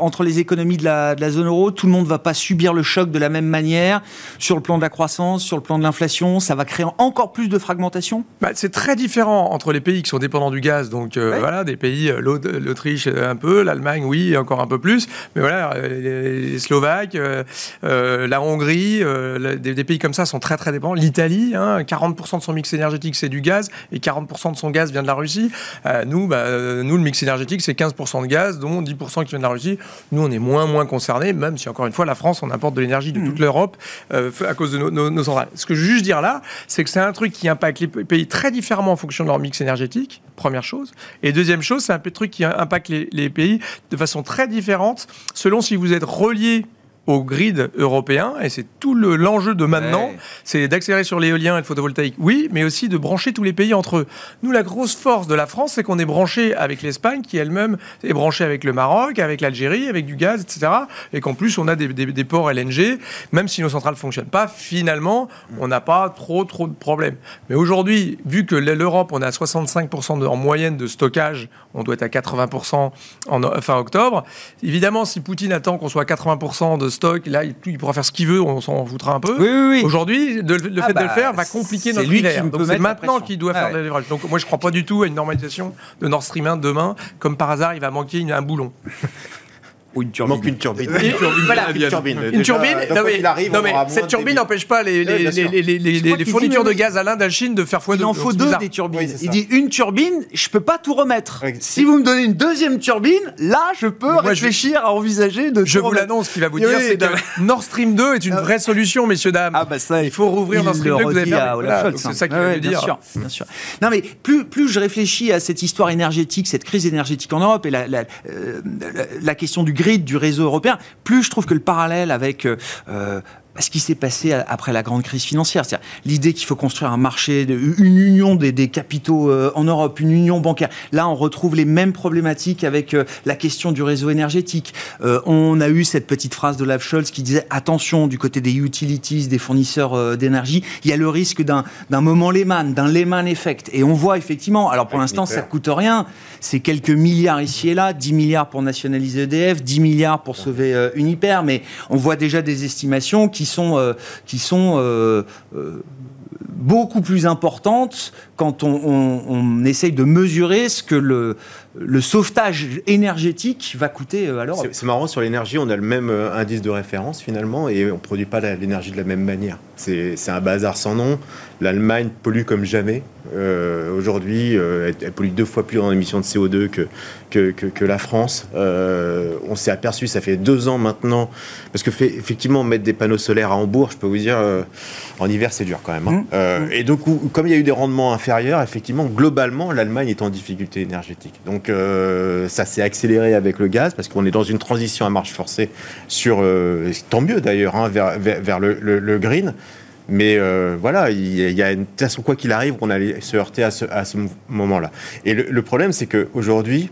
entre les économies de la, de la, zone euro? Tout le monde va pas subir le choc de la même manière sur le plan de la croissance, sur le plan de l'inflation? Ça va créer encore plus de fragmentation? Bah, c'est très différent entre les pays qui sont dépendants du gaz, donc euh, voilà, des pays, euh, l'Autriche un peu, l'Allemagne, oui, encore un peu plus, mais voilà, euh, les, Slovaques, la Hongrie, des, pays comme ça sont très très dépendants. L'Italie, 40% hein, de son mix énergétique c'est du gaz et 40% de son gaz vient de la Russie. nous, bah, nous, le mix énergétique c'est 15% de gaz, dont 10% qui vient de la Russie. Nous, on est moins moins concernés, même si encore une fois, la France, on importe de l'énergie de toute mmh. l'Europe à cause de nos, centrales. Ce que je veux juste dire là, c'est que c'est un truc qui impacte les pays très différemment en fonction de leur mix énergétique première chose. Et deuxième chose, c'est un peu de truc qui impacte les, les, pays de façon très différente selon si vous êtes relié au grid européen, et c'est tout l'enjeu de maintenant, c'est d'accélérer sur l'éolien et le photovoltaïque, oui, mais aussi de brancher tous les pays entre eux. Nous, la grosse force de la France, c'est qu'on est branché avec l'Espagne, qui elle-même est branchée avec le Maroc, avec l'Algérie, avec du gaz, etc. Et qu'en plus, on a des, des, ports LNG, même si nos centrales ne fonctionnent pas, finalement, on n'a pas trop, trop de problèmes. Mais aujourd'hui, vu que l'Europe, on est à 65% en moyenne de stockage, on doit être à 80% en fin octobre, évidemment, si Poutine attend qu'on soit à 80% de stock. Là, il, pourra faire ce qu'il veut, on s'en foutra un peu. Aujourd'hui, le ah fait de le bah, faire va compliquer notre hiver. Donc c'est maintenant qu'il doit faire le levrage. Donc moi, je ne crois pas du tout à une normalisation de Nord Stream 1 demain. Comme par hasard, il va manquer un boulon. Ou une turbine. Manque une turbine. Une, turbine. Une turbine. Non mais, cette turbine n'empêche pas les, les, fournitures de gaz à l'Inde, à la Chine de faire foi Il en faut deux des turbines. il dit une turbine, je peux pas tout remettre. Si vous me donnez une deuxième turbine, là, je peux réfléchir à envisager de. Je vous l'annonce, ce qu'il va vous dire, c'est que Nord Stream 2 est une ah. vraie solution, messieurs dames. Ah bah ça, il faut rouvrir Nord Stream 2 vous avez C'est ça qu'il vous dire. Bien sûr. Non mais plus plus je réfléchis à cette histoire énergétique, cette crise énergétique en Europe et la la question du grid du réseau européen, plus je trouve que le parallèle avec euh, euh, ce qui s'est passé après la grande crise financière. C'est-à-dire l'idée qu'il faut construire un marché, une union des, capitaux euh, en Europe, une union bancaire. Là, on retrouve les mêmes problématiques avec la question du réseau énergétique. Euh, on a eu cette petite phrase de Olaf Scholz qui disait attention du côté des utilities, des fournisseurs d'énergie, il y a le risque d'un moment Lehman, d'un Lehman effect. Et on voit effectivement, alors pour l'instant, ça coûte rien. C'est quelques milliards ici et là, 10 milliards pour nationaliser EDF, 10 milliards pour sauver Uniper, mais on voit déjà des estimations qui sont, euh, euh, euh, beaucoup plus importantes quand on, essaye de mesurer ce que le, le sauvetage énergétique va coûter à l'Europe. C'est marrant, sur l'énergie, on a le même indice de référence finalement et on ne produit pas l'énergie de la même manière. C'est un bazar sans nom. L'Allemagne pollue comme jamais. Euh, aujourd'hui, euh, elle, pollue deux fois plus en émissions de CO2 que, que, que, la France. Euh, on s'est aperçu, ça fait deux ans maintenant, parce que fait, effectivement, mettre des panneaux solaires à Hambourg, je peux vous dire, en hiver, c'est dur quand même. Hein. Mmh. et donc, comme il y a eu des rendements inférieurs, effectivement, globalement, l'Allemagne est en difficulté énergétique. Donc, ça s'est accéléré avec le gaz, parce qu'on est dans une transition à marche forcée sur, tant mieux d'ailleurs, hein, vers, vers, le, le green. Mais euh, voilà, il y a une façon, quoi qu'il arrive, on allait se heurter à ce, moment-là. Et le, problème, c'est qu'aujourd'hui,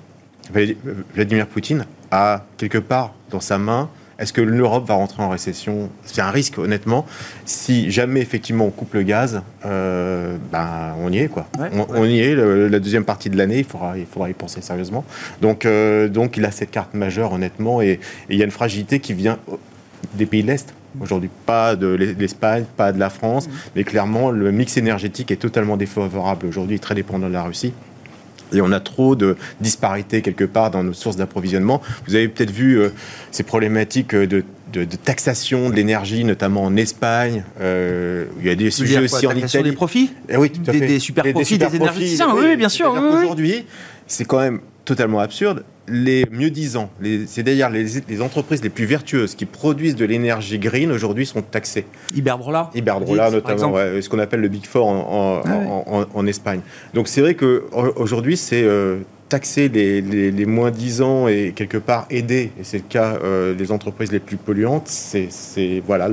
Vladimir Poutine a quelque part dans sa main est-ce que l'Europe va rentrer en récession? C'est un risque, honnêtement. Si jamais, effectivement, on coupe le gaz, euh, ben, on y est, quoi. on, y est. la deuxième partie de l'année, il faudra, il faudra y penser sérieusement. Donc, euh, donc, il a cette carte majeure, honnêtement. Et, et il y a une fragilité qui vient des pays de l'Est. Aujourd'hui, pas de l'Espagne, pas de la France, mm. mais clairement, le mix énergétique est totalement défavorable aujourd'hui, très dépendant de la Russie. Et on a trop de disparités quelque part dans nos sources d'approvisionnement. Vous avez peut-être vu euh, ces problématiques de, taxation de l'énergie, notamment en Espagne. Euh, il y a des sujets aussi en Italie. des profits eh Oui, tout à fait. Des, super profits, des, énergéticiens. Oui, bien sûr. Aujourd'hui, c'est quand même totalement absurde les mieux-disants, c'est d'ailleurs les, entreprises les plus vertueuses qui produisent de l'énergie green aujourd'hui sont taxées. Iberdrola Iberdrola notamment, ce qu'on appelle le Big Four en, ah Espagne. Donc c'est vrai qu'aujourd'hui c'est euh, taxer les, moins 10 ans et quelque part aider, et c'est le cas euh, des entreprises les plus polluantes, c'est voilà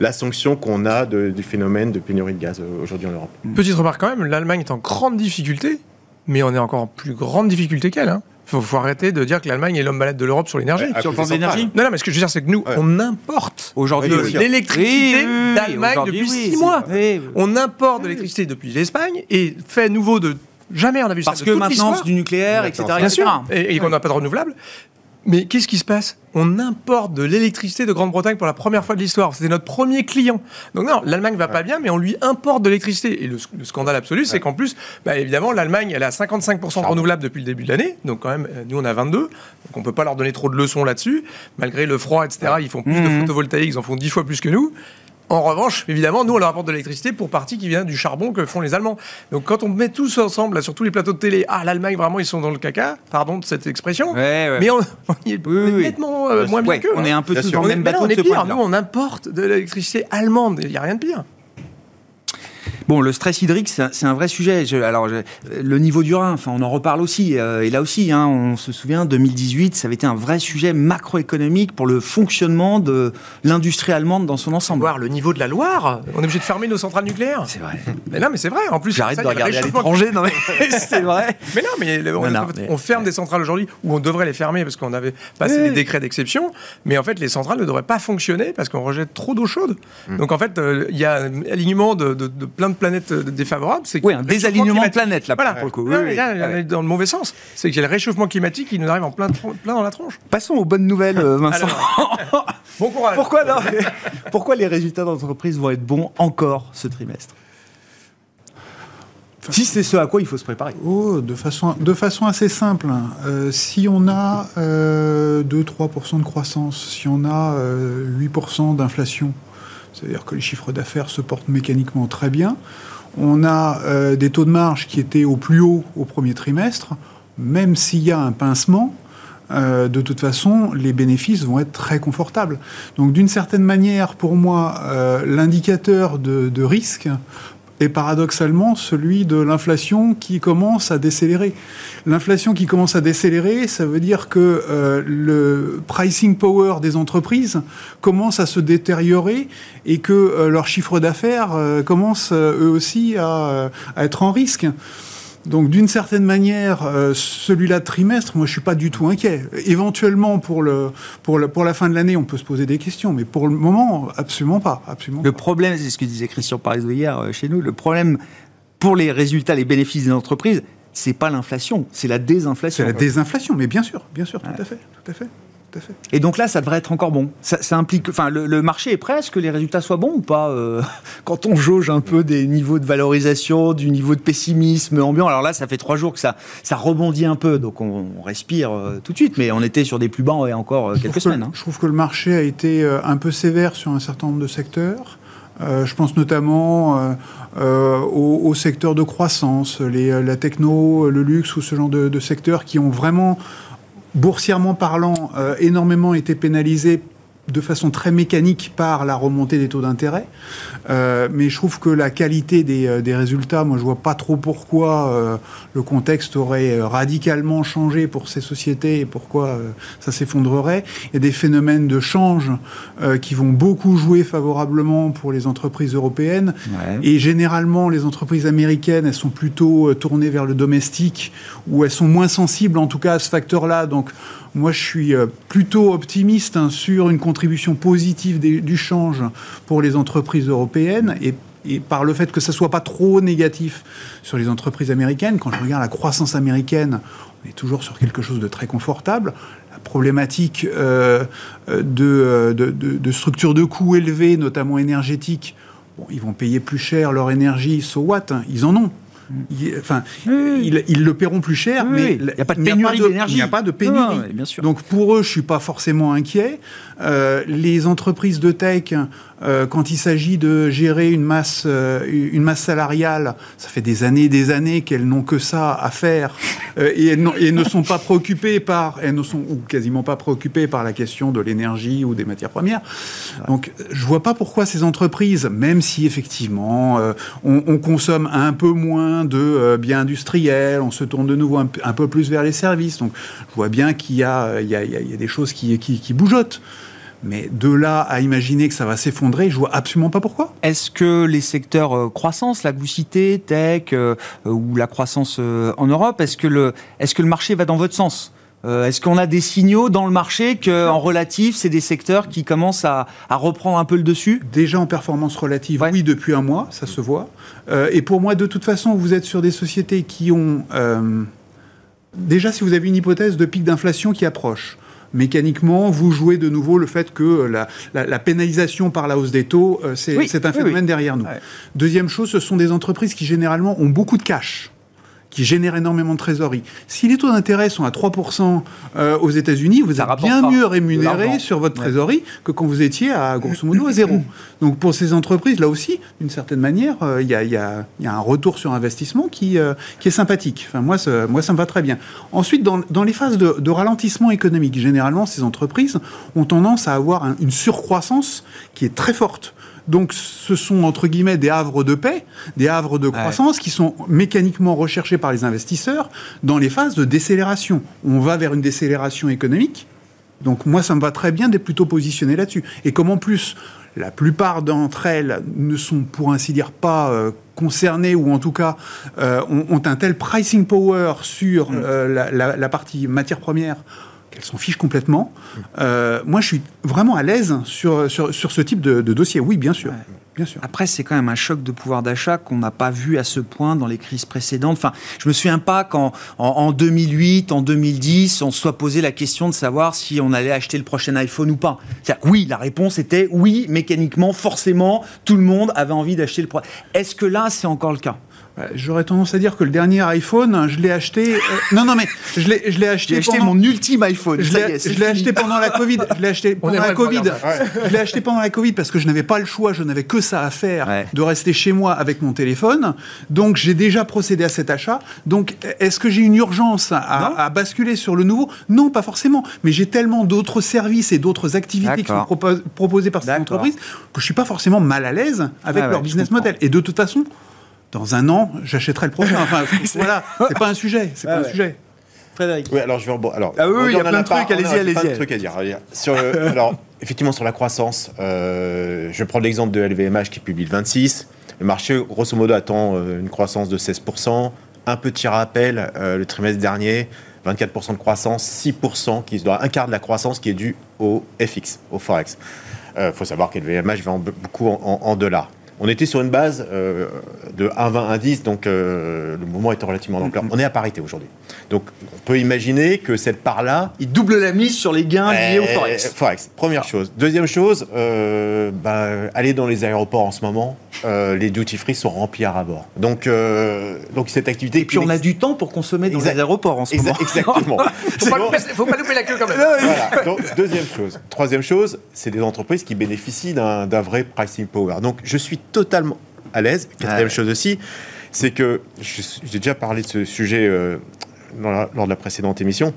la sanction qu'on a du phénomène de pénurie de gaz euh, aujourd'hui en Europe. Petite remarque quand même, l'Allemagne est en grande difficulté mais on est encore en plus grande difficulté qu'elle. Hein. Faut, faut arrêter de dire que l'Allemagne est l'homme malade de l'Europe sur l'énergie. Ouais, Sur le plan centrales. Non, non, mais ce que je veux dire, c'est que nous, Ouais. on importe Aujourd'hui, Oui, l'électricité Oui, oui, oui, d'Allemagne depuis oui, six mois. On importe de l'électricité depuis l'Espagne et fait nouveau de jamais on a vu Parce ça que maintenant, l'histoire. c'est du nucléaire, etc. Bien sûr, et, et qu'on n'a pas de renouvelable. Mais qu'est-ce qui se passe? On importe de l'électricité de Grande-Bretagne pour la première fois de l'histoire. C'était notre premier client. Donc non, l'Allemagne va pas bien, mais on lui importe de l'électricité. Et le, le scandale absolu, c'est qu'en plus, bah, évidemment, l'Allemagne, elle a 55% de renouvelable depuis le début de l'année. Donc quand même, euh, nous, on a 22. Donc on peut pas leur donner trop de leçons là-dessus. Malgré le froid, etc., ils font plus de Mhm. photovoltaïque, ils en font 10 fois plus que nous. En revanche, évidemment, nous, on leur apporte de l'électricité pour partie qui vient du charbon que font les Allemands. Donc, quand on met tous ensemble, là, sur tous les plateaux de télé, ah, l'Allemagne, vraiment, ils sont dans le caca, pardon de cette expression, Ouais, ouais. mais on, on y est Oui, oui, oui. nettement euh, moins Ouais, bien qu'eux. on est un peu Bien tous sûr. dans le même bateau on de est pire. Nous, on importe de l'électricité allemande. Il n'y a rien de pire. Bon, le stress hydrique, c'est un, vrai sujet. Je- alors, je- le niveau du Rhin, enfin, on en reparle aussi. euh, et là aussi, hein, on se souvient, 2018, ça avait été un vrai sujet macroéconomique pour le fonctionnement de l'industrie allemande dans son ensemble. Voir le niveau de la Loire, on est obligé de fermer nos centrales nucléaires. C'est vrai. Mais non, mais c'est vrai. En plus, J'arrête de regarder à l'étranger. Non, mais c'est vrai. Mais non, mais on, Non, non, en fait, mais- on ferme des centrales aujourd'hui où on devrait les fermer parce qu'on avait passé Oui. des décrets d'exception. Mais en fait, les centrales ne devraient pas fonctionner parce qu'on rejette trop d'eau chaude. Mm. Donc en fait, euh, il y a un alignement de, de- de plein de planètes euh, défavorables. C'est Oui, un désalignement de climatique- planète, là, Voilà. pour le coup. Oui, là, dans le mauvais sens. C'est qu'il y a le réchauffement climatique qui nous arrive en plein, plein dans la tronche. Passons aux bonnes nouvelles, euh, Vincent. Bon courage. Pourquoi, non, pourquoi les résultats d'entreprise vont être bons encore ce trimestre? Si c'est ce à quoi il faut se préparer. Oh, de façon, de façon assez simple. hein. Euh, si on a euh, 2-3% de croissance, si on a euh, 8% d'inflation, c'est-à-dire que les chiffres d'affaires se portent mécaniquement très bien, on a euh, des taux de marge qui étaient au plus haut au premier trimestre, même s'il y a un pincement, euh, de toute façon, les bénéfices vont être très confortables. Donc, d'une certaine manière, pour moi, euh, l'indicateur de, de risque est paradoxalement celui de l'inflation qui commence à décélérer. L'inflation qui commence à décélérer, ça veut dire que euh, le pricing power des entreprises commence à se détériorer et que euh, leur chiffre d'affaires euh, commence euh, eux aussi à être en risque. Donc d'une certaine manière, euh, celui-là de trimestre, moi je suis pas du tout inquiet. Éventuellement pour le pour la fin de l'année, on peut se poser des questions, mais pour le moment, absolument pas, absolument. Le pas. problème, c'est ce que disait Christian Parizeau hier euh, chez nous, le problème pour les résultats, les bénéfices des entreprises, c'est pas l'inflation, c'est la C'est désinflation. la désinflation, mais bien sûr, bien sûr, tout à fait, tout à fait, tout à fait. Et donc là, ça devrait être encore bon. Ça, ça implique, enfin, le, le marché est prêt à ce que les résultats soient bons ou pas euh, Quand on jauge un peu des niveaux de valorisation, du niveau de pessimisme ambiant? Alors là, ça fait trois jours que ça, ça rebondit un peu, donc on, on respire euh, tout de suite. Mais on était sur des plus bas a encore euh, quelques que- semaines. hein. Je trouve que le marché a été un peu sévère sur un certain nombre de secteurs. Euh, je pense notamment euh, euh, au, au secteur de croissance, les, la techno, le luxe ou ce genre de, de secteurs qui ont vraiment, boursièrement parlant, euh, énormément été pénalisés de façon très mécanique par la remontée des taux d'intérêt. Euh, mais je trouve que la qualité des, euh, des résultats, moi je vois pas trop pourquoi euh, le contexte aurait radicalement changé pour ces sociétés et pourquoi euh, ça s'effondrerait. Il y a des phénomènes de change qui vont beaucoup jouer favorablement pour les entreprises européennes. Ouais. Et généralement, les entreprises américaines, elles sont plutôt tournées vers le domestique, ou elles sont moins sensibles en tout cas à ce facteur-là. Donc, moi, je suis plutôt optimiste hein, sur une contribution positive des- du change pour les entreprises européennes. Et et par le fait que ça soit pas trop négatif sur les entreprises américaines, quand je regarde la croissance américaine, on est toujours sur quelque chose de très confortable. La problématique euh, euh, de, de, de, de structures de coûts élevées, notamment énergétiques, bon, ils vont payer plus cher leur énergie, so what hein, Ils en ont. Ils, enfin, ils, ils le paieront plus cher, Oui, mais. Il y a pas de il n'y pénurie d'énergie. Il n'y a pas de pénurie. Bien sûr. Donc pour eux, je suis pas forcément inquiet. Euh, les entreprises de tech, euh, quand il s'agit de gérer une masse, euh, une masse salariale, ça fait des années, et des années qu'elles n'ont que ça à faire euh, et, elles n'ont- et ne sont pas préoccupées par, elles ne sont ou quasiment pas préoccupées par la question de l'énergie ou des matières premières. Donc je vois pas pourquoi ces entreprises, même si effectivement on, on consomme un peu moins de biens industriels, on se tourne de nouveau un, peu plus vers les services. Donc je vois bien qu'il y y y a des choses qui, qui, qui bougeotent. Mais de là à imaginer que ça va s'effondrer, je vois absolument pas pourquoi. Est-ce que les secteurs euh, croissance, la que tech euh, ou la croissance en Europe, est-ce que, le, est-ce que le marché va dans votre sens? Est-ce qu'on a des signaux dans le marché qu'en relatif, c'est des secteurs qui commencent à, reprendre un peu le dessus? Déjà en performance relative, oui, depuis un mois, ça se voit. et pour moi, de toute façon, vous êtes sur des sociétés qui ont Déjà, si vous avez une hypothèse de pic d'inflation qui approche, mécaniquement, vous jouez de nouveau le fait que la, pénalisation par la hausse des taux, euh, c'est un phénomène derrière nous. Deuxième chose, ce sont des entreprises qui généralement ont beaucoup de cash qui génère énormément de trésorerie. Si les taux d'intérêt sont à 3% euh, aux États-Unis, vous êtes bien mieux rémunéré sur votre trésorerie que quand vous étiez à grosso modo à zéro. Donc pour ces entreprises, là aussi, d'une certaine manière, euh, il y, a, un retour sur investissement qui, euh, qui est sympathique. Enfin, moi, moi, ça me va très bien. Ensuite, dans, les phases de, ralentissement économique, généralement, ces entreprises ont tendance à avoir une surcroissance qui est très forte. Donc ce sont entre guillemets des havres de paix, des havres de croissance qui sont mécaniquement recherchés par les investisseurs dans les phases de décélération. On va vers une décélération économique. Donc moi, ça me va très bien d'être plutôt positionné là-dessus. Et comme en plus, la plupart d'entre elles ne sont, pour ainsi dire, pas euh, concernées ou en tout cas euh, ont, un tel pricing power sur mm. euh, la, partie matière première qu'elles s'en fichent complètement. Euh, moi, je suis vraiment à l'aise sur, sur, ce type de, dossier. Oui, bien sûr. Bien sûr. Après, c'est quand même un choc de pouvoir d'achat qu'on n'a pas vu à ce point dans les crises précédentes. Enfin, je me souviens pas qu'en en, 2008, en 2010, on se soit posé la question de savoir si on allait acheter le prochain iPhone ou pas. Oui, la réponse était oui, mécaniquement, forcément, tout le monde avait envie d'acheter le prochain. Est-ce que là, c'est encore le cas? J'aurais tendance à dire que le dernier iPhone, je l'ai acheté. Euh, non, non, mais je l'ai, je l'ai acheté. J'ai acheté mon ultime iPhone. Je l'ai, acheté pendant la Covid. Je l'ai acheté pendant la Covid. Je l'ai acheté pendant la Covid parce que je n'avais pas le choix. Je n'avais que ça à faire de rester chez moi avec mon téléphone. Donc, j'ai déjà procédé à cet achat. Donc, est-ce que j'ai une urgence à, basculer sur le nouveau? Non, pas forcément. Mais j'ai tellement d'autres services et d'autres activités qui sont proposées par ces entreprises que je suis pas forcément mal à l'aise avec leur business model. Et de toute façon dans un an, j'achèterai le prochain. Enfin, voilà, c'est pas un sujet. C'est pas un sujet. Frédéric. Oui, alors je vais alors. Ah oui, il y a plein de trucs. Allez-y, allez-y. Plein de trucs à dire. Sur alors, effectivement, sur la croissance, euh, je prends l'exemple de LVMH qui publie le 26. Le marché, grosso modo, attend euh, une croissance de 16%. Un petit rappel, euh, le trimestre dernier, 24% de croissance, 6% qui doit un quart de la croissance qui est due au FX, au forex. Il faut savoir que LVMH vend beaucoup en dollars. On était sur une base euh, de 1,20, 1,10, donc euh, le mouvement était relativement d'ampleur. Mm-hmm. On est à parité aujourd'hui. Donc on peut imaginer que cette part-là. Il double la mise sur les gains liés au Forex. Forex, première chose. Deuxième chose, euh, bah, aller dans les aéroports en ce moment, les duty free sont remplis à rabord. Donc, donc cette activité. Et puis on a du temps pour consommer dans les aéroports en ce moment. Exactement. pas louper, faut pas louper la queue quand même. Voilà. Donc, deuxième chose. Troisième chose, c'est des entreprises qui bénéficient d'un vrai pricing power. Donc je suis totalement à l'aise. Quatrième chose aussi, c'est que j'ai déjà parlé de ce sujet euh, lors de la précédente émission.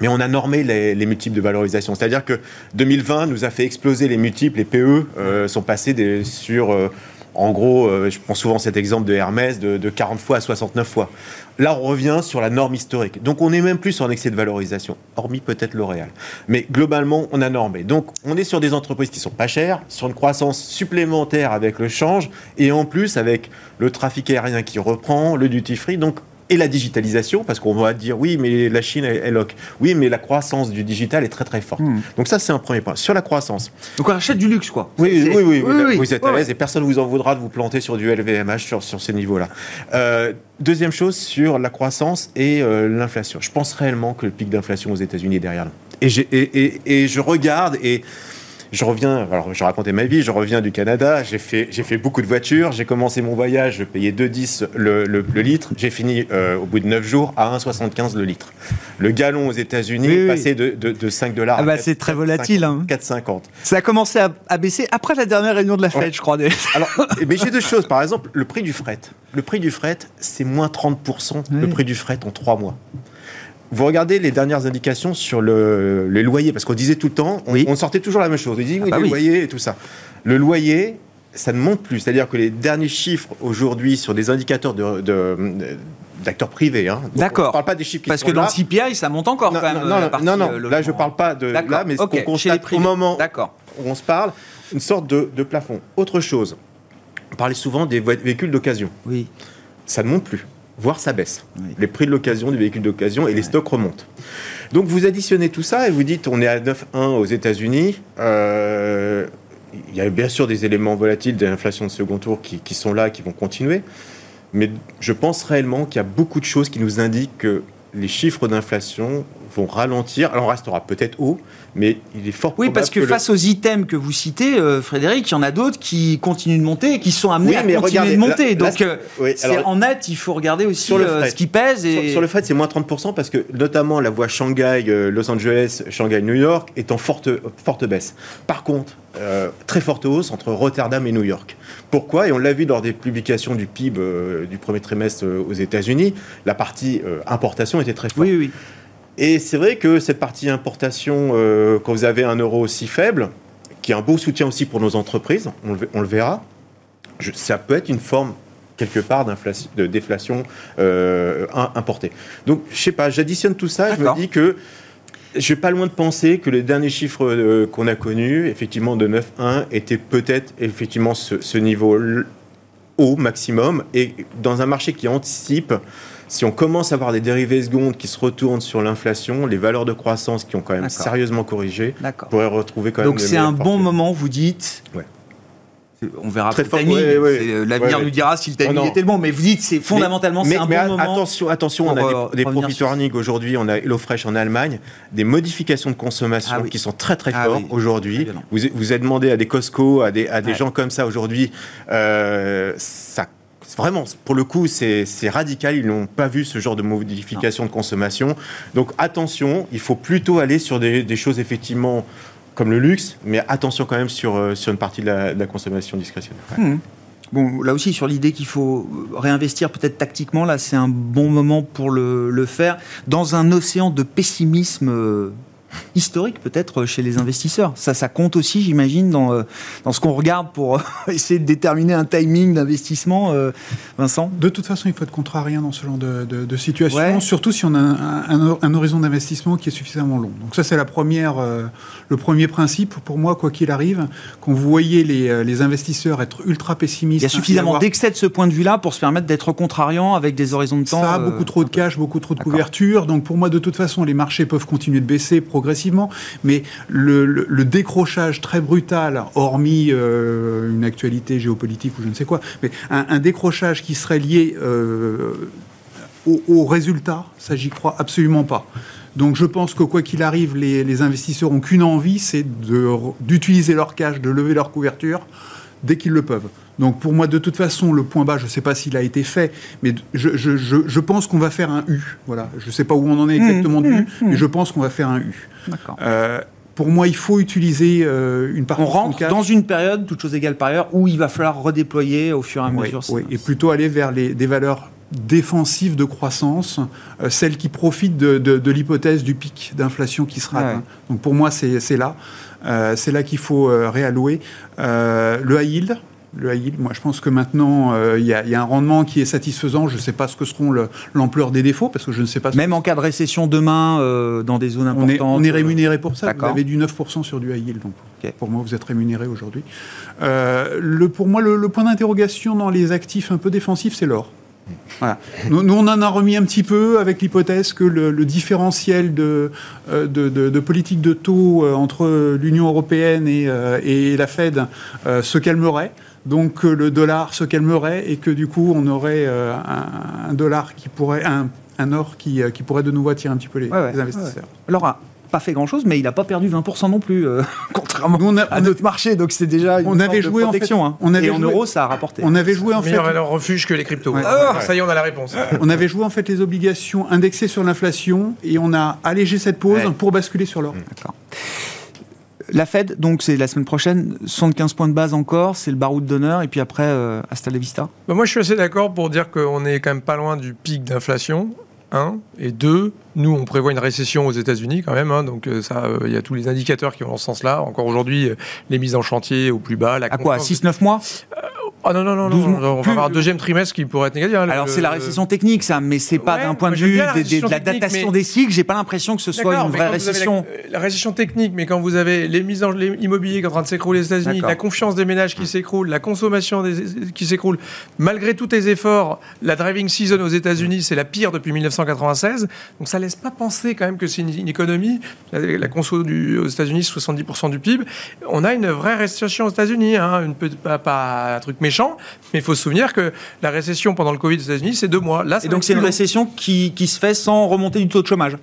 Mais on a normé les, multiples de valorisation. C'est-à-dire que 2020 nous a fait exploser les multiples. Les PE euh, sont passés des, sur euh, en gros, je prends souvent cet exemple de Hermès, de, 40 fois à 69 fois. Là, on revient sur la norme historique. Donc, on n'est même plus en excès de valorisation, hormis peut-être L'Oréal. Mais globalement, on a normé. Donc, on est sur des entreprises qui sont pas chères, sur une croissance supplémentaire avec le change, et en plus avec le trafic aérien qui reprend, le duty free. Donc, et la digitalisation, parce qu'on va dire oui, mais la Chine est loc. Oui, mais la croissance du digital est très très forte. Hmm. Donc ça, c'est un premier point. Sur la croissance. Donc on achète du luxe, quoi. Oui, oui, oui, oui, vous êtes à l'aise et personne ne vous en voudra de vous planter sur du LVMH sur, sur ces niveaux-là. Euh, deuxième chose, sur la croissance et euh, l'inflation. Je pense réellement que le pic d'inflation aux États-Unis est derrière nous. Et, et, et, et je regarde et je reviens, alors je racontais ma vie, je reviens du Canada, j'ai fait, j'ai fait beaucoup de voitures, j'ai commencé mon voyage, je payais 2,10 le, le, litre, j'ai fini euh, au bout de 9 jours à 1,75 le litre. Le gallon aux États-Unis est passé de, de, 5 dollars ah bah C'est très volatile. 4,50. Hein. Ça a commencé à, baisser après la dernière réunion de la Fed, je crois. Alors, mais j'ai deux choses. Par exemple, le prix du fret. Le prix du fret, c'est moins 30% le prix du fret en 3 mois vous regardez les dernières indications sur le, les loyers, parce qu'on disait tout le temps, on, sortait toujours la même chose. On disait oui, ah bah les loyers et tout ça. Le loyer, ça ne monte plus. C'est-à-dire que les derniers chiffres aujourd'hui sur des indicateurs de, d'acteurs privés. Hein. D'accord. On parle pas des chiffres qui Parce sont que dans là. le CPI, ça monte encore non, quand même. non, non, la partie, non, non, euh, là je logement. parle pas de là, mais ce Ok, qu'on chez les constate au moment où on se parle, une sorte de, de plafond. Autre chose, on parlait souvent des véhicules d'occasion. Oui. Ça ne monte plus, voire ça baisse. Oui. Les prix de l'occasion du véhicule d'occasion et les stocks remontent. Donc vous additionnez tout ça et vous dites on est à 9,1 aux États-Unis. Euh, il y a bien sûr des éléments volatiles de l'inflation de second tour qui, qui sont là, qui vont continuer. Mais je pense réellement qu'il y a beaucoup de choses qui nous indiquent que les chiffres d'inflation vont ralentir. Alors on restera peut-être haut, mais il est fort Oui, parce que, face aux items que vous citez, euh, Frédéric, il y en a d'autres qui continuent de monter et qui sont amenés Oui, à mais continuer regardez, de monter. là- Donc, euh, oui, c'est alors- en net, il faut regarder aussi Sur le euh, fret. ce qui pèse. Et... Sur, sur le fait, c'est moins 30% parce que notamment la voie Shanghai, euh, Los Angeles, Shanghai, New York est en forte, forte baisse. Par contre, euh, très forte hausse entre Rotterdam et New York. Pourquoi? Et on l'a vu lors des publications du PIB euh, du premier trimestre euh, aux États-Unis, la partie importation était très forte. Oui, oui. Et c'est vrai que cette partie importation, euh, quand vous avez un euro aussi faible, qui est un beau soutien aussi pour nos entreprises, on le, on le verra, je- ça peut être une forme quelque part de déflation euh, im- importée. Donc, je sais pas, j'additionne tout ça, je me dis que je suis pas loin de penser que les derniers chiffres euh, qu'on a connus, effectivement de 9,1, étaient peut-être effectivement ce, ce niveau haut maximum. Et dans un marché qui anticipe, si on commence à avoir des dérivés secondes qui se retournent sur l'inflation, les valeurs de croissance qui ont quand même sérieusement corrigé, pourraient retrouver quand même. Donc c'est un bon moment, vous dites. Ouais. On verra Très le fort, timing. ouais, ouais. C'est, euh, L'avenir nous dira si le timing non. était le bon. Mais vous dites, c'est fondamentalement, mais, c'est un mais bon moment. Attention, attention, on a des, des profit sur ça. earning aujourd'hui, on a HelloFresh en Allemagne, des modifications de consommation Ah oui. qui sont très très Ah fortes oui, aujourd'hui. Vous, vous avez demandé à des Costco, à des, à des gens comme ça aujourd'hui, euh, ça. Vraiment, pour le coup, c'est radical. Ils n'ont pas vu ce genre de modification de consommation. Donc attention, il faut plutôt aller sur des, choses effectivement comme le luxe, mais attention quand même sur, euh, sur une partie de la, consommation discrétionnaire. Hmm. Bon, là aussi, sur l'idée qu'il faut réinvestir peut-être tactiquement, là, c'est un bon moment pour le, le faire. Dans un océan de pessimisme euh, historique, peut-être, chez les investisseurs. Ça, ça compte aussi, j'imagine, dans, euh, dans ce qu'on regarde pour euh, essayer de déterminer un timing d'investissement. euh, Vincent De toute façon, il faut être contrariant dans ce genre de, de- de situation, Ouais. surtout si on a un, un- un horizon d'investissement qui est suffisamment long. Donc ça, c'est la première, euh, le premier principe pour moi, quoi qu'il arrive. Quand vous voyez les, euh, les investisseurs être ultra pessimistes, Il y a suffisamment avoir- d'excès de ce point de vue-là pour se permettre d'être contrariant avec des horizons de temps. Ça euh, beaucoup trop de cash, beaucoup trop de couverture. Donc pour moi, de toute façon, les marchés peuvent continuer de baisser progressivement. Mais le, décrochage très brutal, hormis euh, une actualité géopolitique ou je ne sais quoi, mais un, décrochage qui serait lié euh, au, résultat, ça j'y crois absolument pas. Donc je pense que quoi qu'il arrive, les, investisseurs ont qu'une envie, c'est d'utiliser leur cash, de lever leur couverture dès qu'ils le peuvent. Donc pour moi, de toute façon, le point bas, je ne sais pas s'il a été fait, mais je, je- je- je pense qu'on va faire un U. Voilà. Je ne sais pas où on en est exactement du U, mais je pense qu'on va faire un U. D'accord. Euh, pour moi, il faut utiliser euh, une partie On de rentre dans une période, toute chose égale par ailleurs, où il va falloir redéployer au fur et à Oui, mesure. oui, ça- et plutôt aller vers les, des valeurs défensives de croissance, euh, celles qui profitent de, de- de l'hypothèse du pic d'inflation qui sera Ouais. atteint. Donc pour moi, c'est c'est là. Euh, c'est là qu'il faut euh, réallouer. Euh, le high yield, le high yield, moi je pense que maintenant, euh, il y, a- il y a un rendement qui est satisfaisant. Je ne sais pas ce que seront le- l'ampleur des défauts, parce que je ne sais pas ce Même en cas de récession demain, euh, dans des zones on importantes. est, on est rémunéré pour ça. Vous avez du 9% sur du high yield. Donc pour moi, vous êtes rémunéré aujourd'hui. Euh, pour moi, le, le point d'interrogation dans les actifs un peu défensifs, c'est l'or. Voilà. Nous, nous, on en a remis un petit peu avec l'hypothèse que le, le différentiel de, euh, de, de- de politique de taux euh, entre l'Union européenne et, euh, et la Fed se calmerait. Donc que le dollar se calmerait et que du coup on aurait un, un dollar qui pourrait, un, un or qui, qui pourrait de nouveau attirer un petit peu les, Ouais, ouais, les investisseurs. Alors, a pas fait grand chose, mais il n'a pas perdu 20% non plus, euh, contrairement Nous, on a- à on a- notre marché. Donc c'est déjà une On avait de joué, en fait, hein. on avait Et en joué- euros, ça a rapporté. On avait joué en fait, Meilleure valeur refuge que les cryptos. Ouais. Ah, Ça y est, on a la réponse. on avait joué en fait les obligations indexées sur l'inflation et on a allégé cette pause Ouais. pour basculer sur l'or. D'accord. La Fed, donc c'est la semaine prochaine, 75 points de base encore, c'est le baroud d'honneur, et puis après, euh, hasta la vista. Bah, moi, je suis assez d'accord pour dire qu'on est quand même pas loin du pic d'inflation. Un et deux, nous on prévoit une récession aux États-Unis quand même, hein, donc euh, ça, euh, il y a tous les indicateurs qui vont dans ce sens-là. Encore aujourd'hui, euh, les mises en chantier au plus bas, la À quoi confiance- 6-9 mois? Oh non, non, non, 12 non, mois. on va avoir un deuxième trimestre qui pourrait être négatif. hein, Alors c'est la récession technique, ça, mais c'est pas d'un point de vue de la datation des cycles. J'ai pas l'impression que ce soit une vraie récession. La, la récession technique, mais quand vous avez les mises en les immobiliers qui sont en train de s'écrouler aux États-Unis, la confiance des ménages qui s'écroule, la consommation qui s'écroule, malgré tous tes efforts, la driving season aux États-Unis, c'est la pire depuis 1996. Donc ça laisse pas penser quand même que c'est une, économie. La, conso aux États-Unis, 70% du PIB. On a une vraie récession aux États-Unis, hein, une pe- pas, pas un truc méchant, mais il faut se souvenir que la récession pendant le Covid aux États-Unis, c'est deux mois. Là, Et donc c'est une récession qui, qui se fait sans remonter du taux de chômage.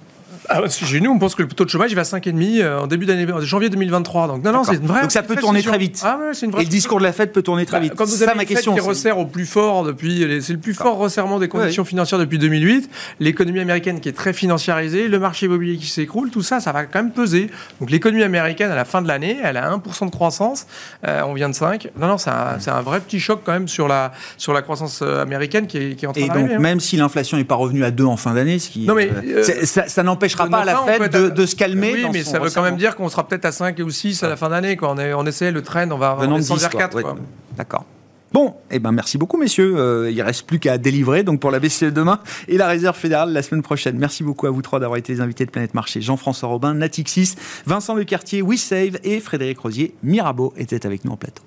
Ah, que chez nous, on pense que le taux de chômage il va à 5,5 euh, en début d'année, en janvier 2023. Donc non, non, c'est une vraie. Donc ça peut tourner très vite. Ah ouais, c'est une vraie. Et le discours de la Fed peut tourner très Bah, vite. Quand vous C'est avez ça ma question. qui resserre au plus fort depuis, les- c'est le plus fort resserrement des conditions financières depuis 2008. L'économie américaine qui est très financiarisée, le marché immobilier qui s'écroule, tout ça, ça va quand même peser. Donc l'économie américaine à la fin de l'année, elle a 1% de croissance, euh, on vient de 5. Non, non, c'est un, un vrai petit choc quand même sur la sur la croissance euh, américaine qui est, qui est en train Et donc, hein. même si l'inflation n'est pas revenue à 2 en fin d'année, ce qui, Non, mais, euh, ça, ça n'empêchera pas à la peut de, se calmer. Oui, dans mais son ça veut quand même dire qu'on sera peut-être à 5 ou 6 à la fin d'année. On, est- on essaie le trend, on va, Venant de descend 10, vers quoi. 4. Ouais. quoi. D'accord. Bon, eh ben merci beaucoup messieurs. Euh, il reste plus qu'à délivrer donc pour la BCE demain et la Réserve fédérale la semaine prochaine. Merci beaucoup à vous trois d'avoir été les invités de Planète Marché. Jean-François Robin, Natixis, Vincent Lecartier, WeSave et Frédéric Rosier, Mirabeau étaient avec nous en plateau.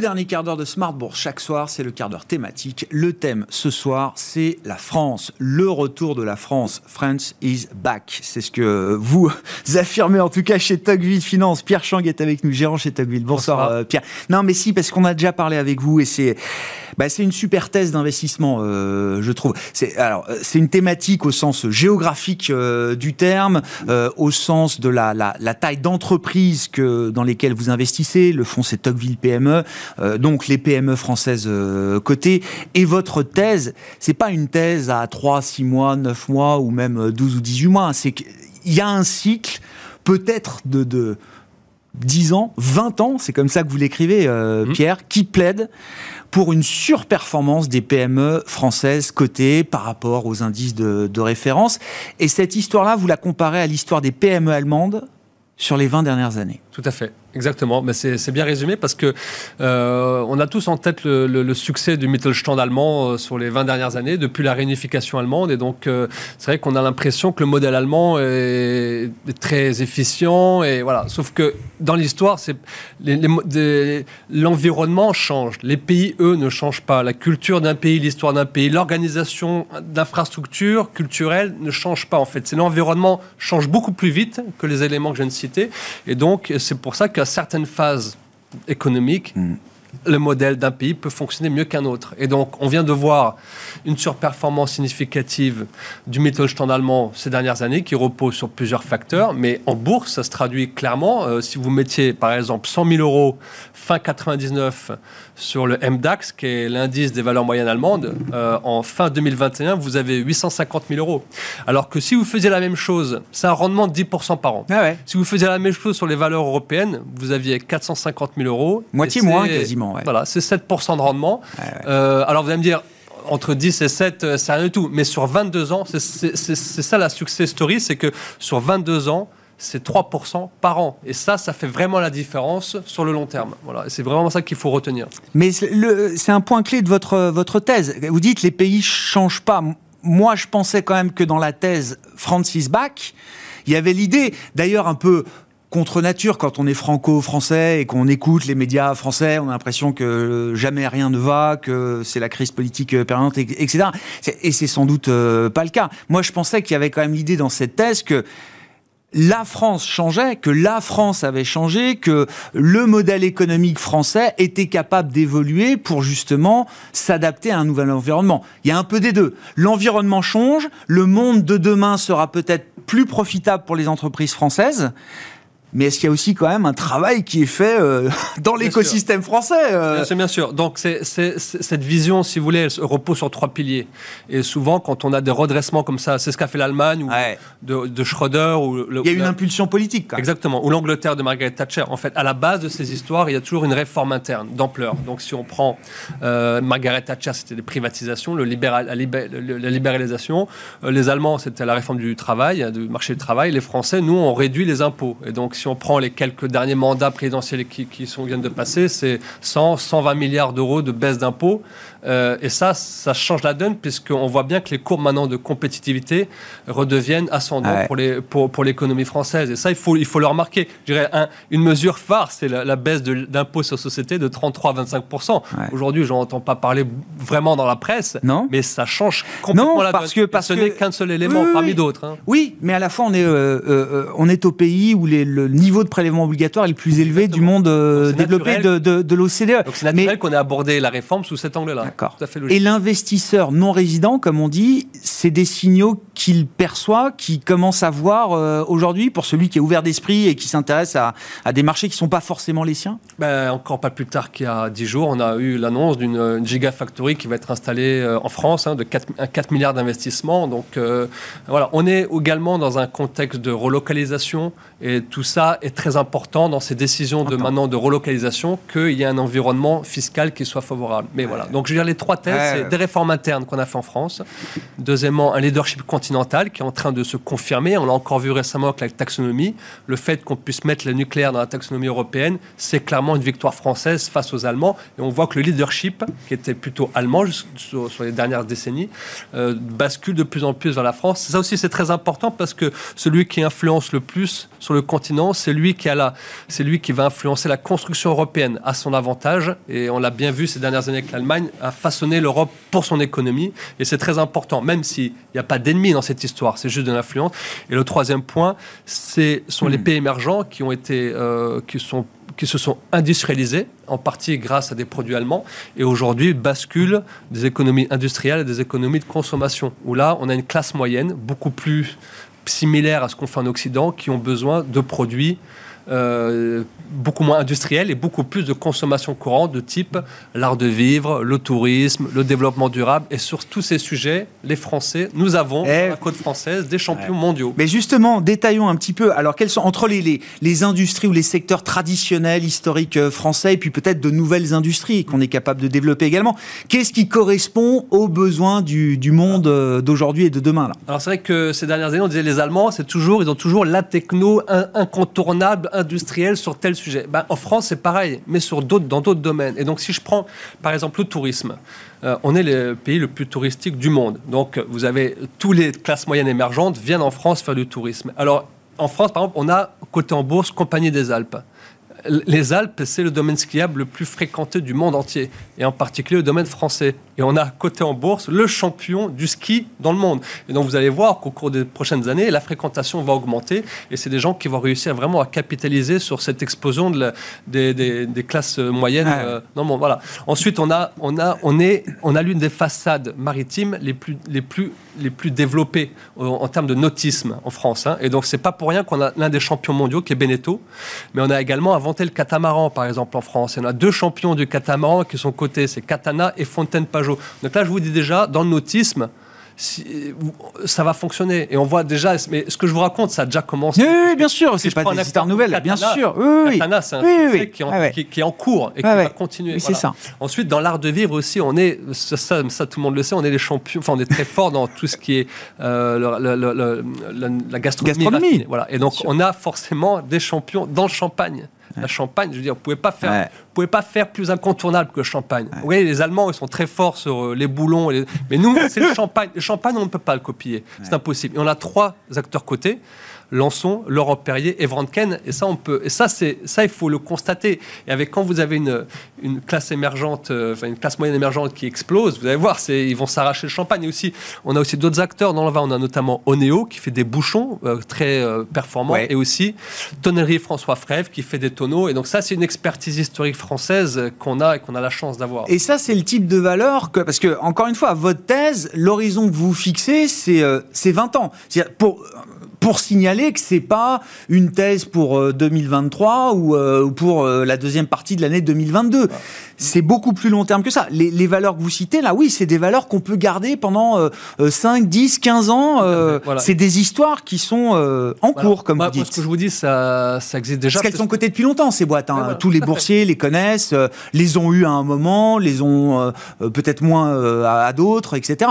Le dernier quart d'heure de Smart Bourse chaque soir, c'est le quart d'heure thématique. Le thème ce soir, c'est la France, le retour de la France. France is back. C'est ce que vous affirmez en tout cas chez Tocqueville Finance. Pierre Chang est avec nous, gérant chez Tocqueville. Bonsoir, Bonsoir. euh, Pierre. Non mais si, parce qu'on a déjà parlé avec vous et c'est bah, c'est une super thèse d'investissement, euh, je trouve. C'est alors euh, c'est une thématique au sens géographique euh, du terme, euh, au sens de la, la, la taille d'entreprise que dans lesquelles vous investissez. Le fonds c'est Tocqueville PME, euh, donc les PME françaises euh, cotées. Et votre thèse, c'est pas une thèse à 3, 6 mois, 9 mois ou même euh, 12 ou 18 mois. C'est qu'il y a un cycle peut-être de, de 10 ans, 20 ans, c'est comme ça que vous l'écrivez, euh, Mhm. Pierre, qui plaide pour une surperformance des PME françaises cotées par rapport aux indices de, de référence. Et cette histoire-là, vous la comparez à l'histoire des PME allemandes sur les 20 dernières années. Tout à fait, exactement. Mais c'est bien résumé parce que euh, on a tous en tête le, succès du Mittelstand allemand euh, sur les 20 dernières années, depuis la réunification allemande. Et donc, euh, c'est vrai qu'on a l'impression que le modèle allemand est, très efficient. Et voilà. Sauf que dans l'histoire, l'environnement change. Les pays, eux, ne changent pas. La culture d'un pays, l'histoire d'un pays, l'organisation d'infrastructures culturelles ne change pas. En fait, c'est l'environnement change beaucoup plus vite que les éléments que je viens de citer. Et donc, pour ça qu'à certaines phases économiques, Mm. Le modèle d'un pays peut fonctionner mieux qu'un autre. Et donc, on vient de voir une surperformance significative du Mittelstand allemand ces dernières années qui repose sur plusieurs facteurs. Mais en bourse, ça se traduit clairement. Euh, si vous mettiez, par exemple, 100 000 euros fin 99 sur le MDAX, qui est l'indice des valeurs moyennes allemandes, euh, en fin 2021, vous avez 850 000 euros. Alors que si vous faisiez la même chose, c'est un rendement de 10% par an. Ah ouais. Si vous faisiez la même chose sur les valeurs européennes, vous aviez 450 000 euros. Moitié moins c'est- ouais. Voilà, c'est 7% de rendement. Ouais, ouais. Euh, alors vous allez me dire, entre 10 et 7, euh, c'est rien du tout. Mais sur 22 ans, c'est- ça la success story, c'est que sur 22 ans, c'est 3% par an. Et ça, ça fait vraiment la différence sur le long terme. Voilà, c'est vraiment ça qu'il faut retenir. Mais c'est un point clé de votre, votre thèse. Vous dites les pays changent pas. Moi, je pensais quand même que dans la thèse Francis Bach, il y avait l'idée, d'ailleurs un peu contre nature quand on est franco-français et qu'on écoute les médias français, on a l'impression que jamais rien ne va, que c'est la crise politique euh, permanente, et- etc. Et c'est sans doute euh, pas le cas. Moi, je pensais qu'il y avait quand même l'idée dans cette thèse que la France changeait, que la France avait changé, que le modèle économique français était capable d'évoluer pour justement s'adapter à un nouvel environnement. Il y a un peu des deux. L'environnement change, le monde de demain sera peut-être plus profitable pour les entreprises françaises, mais est-ce qu'il y a aussi quand même un travail qui est fait euh, dans l'écosystème français euh Bien sûr, bien sûr. Donc c'est, cette vision, si vous voulez, elle repose sur trois piliers. Et souvent, quand on a des redressements comme ça, c'est ce qu'a fait l'Allemagne ou de, de, Schröder. Ou il y a une impulsion politique. Quand Exactement. Ou l'Angleterre de Margaret Thatcher. En fait, à la base de ces histoires, il y a toujours une réforme interne d'ampleur. Donc si on prend euh, Margaret Thatcher, c'était les privatisations, le libéral, la, libéralisation. les Allemands, c'était la réforme du travail, du marché du travail. Les Français, nous, on réduit les impôts. Et donc si on prend les quelques derniers mandats présidentiels qui, qui sont, viennent de passer, c'est 100, 120 milliards d'euros de baisse d'impôts. Euh, et ça, ça change la donne puisqu'on voit bien que les courbes maintenant de compétitivité redeviennent ascendantes pour, les, pour, pour l'économie française. Et ça, il faut, il faut le remarquer. Je dirais, une mesure phare, c'est la, baisse d'impôts sur société de 33 à 25 Aujourd'hui, je n'entends pas parler vraiment dans la presse, non. mais ça change complètement non, la parce Que, parce ce n'est qu'un seul élément parmi d'autres. Hein. Oui, mais à la fois, on est, euh, euh, on est au pays où les, le niveau de prélèvement obligatoire est le plus élevé du monde développé de, de, de l'OCDE. Donc c'est naturel qu'on ait abordé la réforme sous cet angle-là. D'accord. Et l'investisseur non résident, comme on dit, c'est des signaux qu'il perçoit, qu'il commence à voir euh, aujourd'hui pour celui qui est ouvert d'esprit et qui s'intéresse à, des marchés qui ne sont pas forcément les siens? Ben, Encore pas plus tard qu'il y a 10 jours, on a eu l'annonce d'une gigafactory qui va être installée euh, en France, hein, de 4, 4 milliards d'investissements. Donc euh, voilà, on est également dans un contexte de relocalisation et tout ça est très important dans ces décisions de maintenant de relocalisation qu'il y ait un environnement fiscal qui soit favorable. Mais voilà, donc je veux dire les trois thèses, c'est des réformes internes qu'on a fait en France. Deuxièmement, un leadership continental qui est en train de se confirmer. On l'a encore vu récemment avec la taxonomie. Le fait qu'on puisse mettre le nucléaire dans la taxonomie européenne, c'est clairement une victoire française face aux Allemands. Et on voit que le leadership, qui était plutôt allemand sur, les dernières décennies, euh, bascule de plus en plus vers la France. Ça aussi, c'est très important parce que celui qui influence le plus sur le continent, c'est lui qui a la, c'est lui qui va influencer la construction européenne à son avantage. Et on l'a bien vu ces dernières années que l'Allemagne a façonné l'Europe pour son économie. Et c'est très important, même s'il n'y a pas d'ennemis dans cette histoire, c'est juste de l'influence. Et le troisième point, ce sont les hmm. pays émergents qui ont été, euh, qui sont qui se sont industrialisés, en partie grâce à des produits allemands, et aujourd'hui basculent des économies industrielles et des économies de consommation, où là, on a une classe moyenne beaucoup plus similaires à ce qu'on fait en Occident, qui ont besoin de produits euh, beaucoup moins industriel et beaucoup plus de consommation courante de type l'art de vivre, le tourisme, le développement durable. Et sur tous ces sujets, les Français, nous avons, eh, la côte française, des champions mondiaux. Mais justement, détaillons un petit peu. Alors, quels sont, entre les, les, les industries ou les secteurs traditionnels, historiques euh, français, et puis peut-être de nouvelles industries qu'on est capable de développer également, qu'est-ce qui correspond aux besoins du, du monde euh, d'aujourd'hui et de demain là? Alors, c'est vrai que ces dernières années, on disait les Allemands, c'est toujours, ils ont toujours la techno incontournable industriel sur tel sujet. Ben, en France, c'est pareil, mais sur d'autres, dans d'autres domaines. Et donc, si je prends, par exemple, le tourisme, euh, on est le pays le plus touristique du monde. Donc, vous avez tous les classes moyennes émergentes viennent en France faire du tourisme. Alors, en France, par exemple, on a côté en bourse Compagnie des Alpes les Alpes, c'est le domaine skiable le plus fréquenté du monde entier, et en particulier le domaine français. Et on a coté en bourse le champion du ski dans le monde. Et donc vous allez voir qu'au cours des prochaines années, la fréquentation va augmenter, et c'est des gens qui vont réussir vraiment à capitaliser sur cette explosion de des, classes moyennes euh, dans le monde. Voilà. Ensuite, on a, on a, on est, on a l'une des façades maritimes les plus, les plus, les plus développées en, termes de nautisme en France. Hein. Et donc c'est pas pour rien qu'on a l'un des champions mondiaux qui est Beneteau, mais on a également avant le catamaran, par exemple, en France? Il y en a deux champions du catamaran qui sont cotés, c'est Katana et Fontaine-Pajot. Donc là, je vous dis déjà, dans le nautisme, ça va fonctionner. Et on voit déjà, mais ce que je vous raconte, ça a déjà commencé. Oui, bien sûr, c'est pas des histoires nouvelles, bien sûr. Oui, Katana, c'est un oui, qui, est en cours et qui va continuer. c'est ça. Ensuite, dans l'art de vivre aussi, on est, ça, ça, tout le monde le sait, on est les champions, enfin, on est très fort dans tout ce qui est euh, la gastronomie. Voilà. Et donc, on a forcément des champions dans le champagne. La Champagne, je veux dire, vous pouvez pas faire, pouvez pas faire plus incontournable que le Champagne. Vous voyez, les Allemands, ils sont très forts sur euh, les boulons, mais nous, c'est le Champagne. Le Champagne, on ne peut pas le copier, c'est impossible. Et on a trois acteurs cotés. Lançon, Laurent Perrier et Vranken. Et ça, on peut. Et ça, c'est ça, il faut le constater. Et avec quand vous avez une, une classe émergente, euh, enfin une classe moyenne émergente qui explose, vous allez voir, c'est ils vont s'arracher le champagne. Et aussi, on a aussi d'autres acteurs dans le vin. On a notamment Oneo qui fait des bouchons euh, très euh, performants, et aussi Tonnerie François Frève qui fait des tonneaux. Et donc ça, c'est une expertise historique française qu'on a et qu'on a la chance d'avoir. Et ça, c'est le type de valeur que, parce que encore une fois, votre thèse, l'horizon que vous fixez, c'est c'est 20 ans. Pour pour signaler que c'est pas une thèse pour 2023 ou pour la deuxième partie de l'année 2022. C'est beaucoup plus long terme que ça. Les, les valeurs que vous citez là, oui, c'est des valeurs qu'on peut garder pendant 5, 10, 15 ans. C'est des histoires qui sont en cours, comme vous dites. ce que je vous dis, ça, ça existe déjà. Parce qu'elles sont cotées depuis longtemps, ces boîtes. Hein. Tous les boursiers les connaissent, les ont eu à un moment, les ont peut-être moins à d'autres, etc.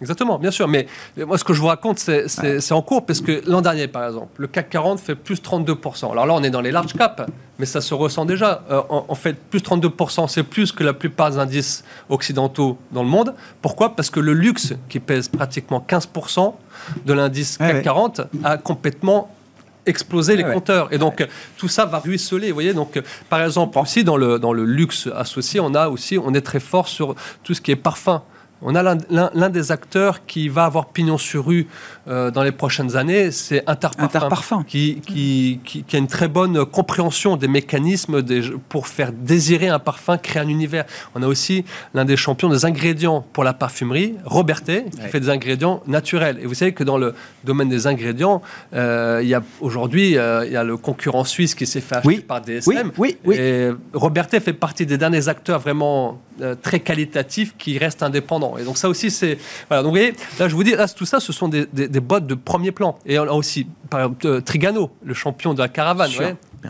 Exactement, bien sûr. Mais moi, ce que je vous raconte, c'est en cours, parce que l'an dernier, par exemple, le CAC 40 fait plus 32%. Alors là, on est dans les large caps, mais ça se ressent déjà. Euh, en, fait, plus 32%, c'est plus que la plupart des indices occidentaux dans le monde. Pourquoi? Parce que le luxe, qui pèse pratiquement 15% de l'indice CAC 40, a complètement explosé les compteurs. Et donc, tout ça va ruisseler. Vous voyez, donc, par exemple, aussi dans le, dans le luxe associé, on a aussi, on est très fort sur tout ce qui est parfum. On a l'un des acteurs qui va avoir pignon sur rue euh, dans les prochaines années, c'est Interparfum, Qui, qui, a une très bonne compréhension des mécanismes pour faire désirer un parfum, créer un univers. On a aussi l'un des champions des ingrédients pour la parfumerie, Robertet, qui fait des ingrédients naturels. Et vous savez que dans le domaine des ingrédients, euh, il y a aujourd'hui euh, il y a le concurrent suisse qui s'est fait acheter par DSM. Oui, oui, Et Robertet fait partie des derniers acteurs vraiment très qualitatifs qui restent indépendants. Et donc ça aussi, c'est... Voilà, donc vous voyez, là je vous dis, là, tout ça, ce sont des, des, des bottes de premier plan. Et on a aussi, par exemple, euh, Trigano, le champion de la caravane.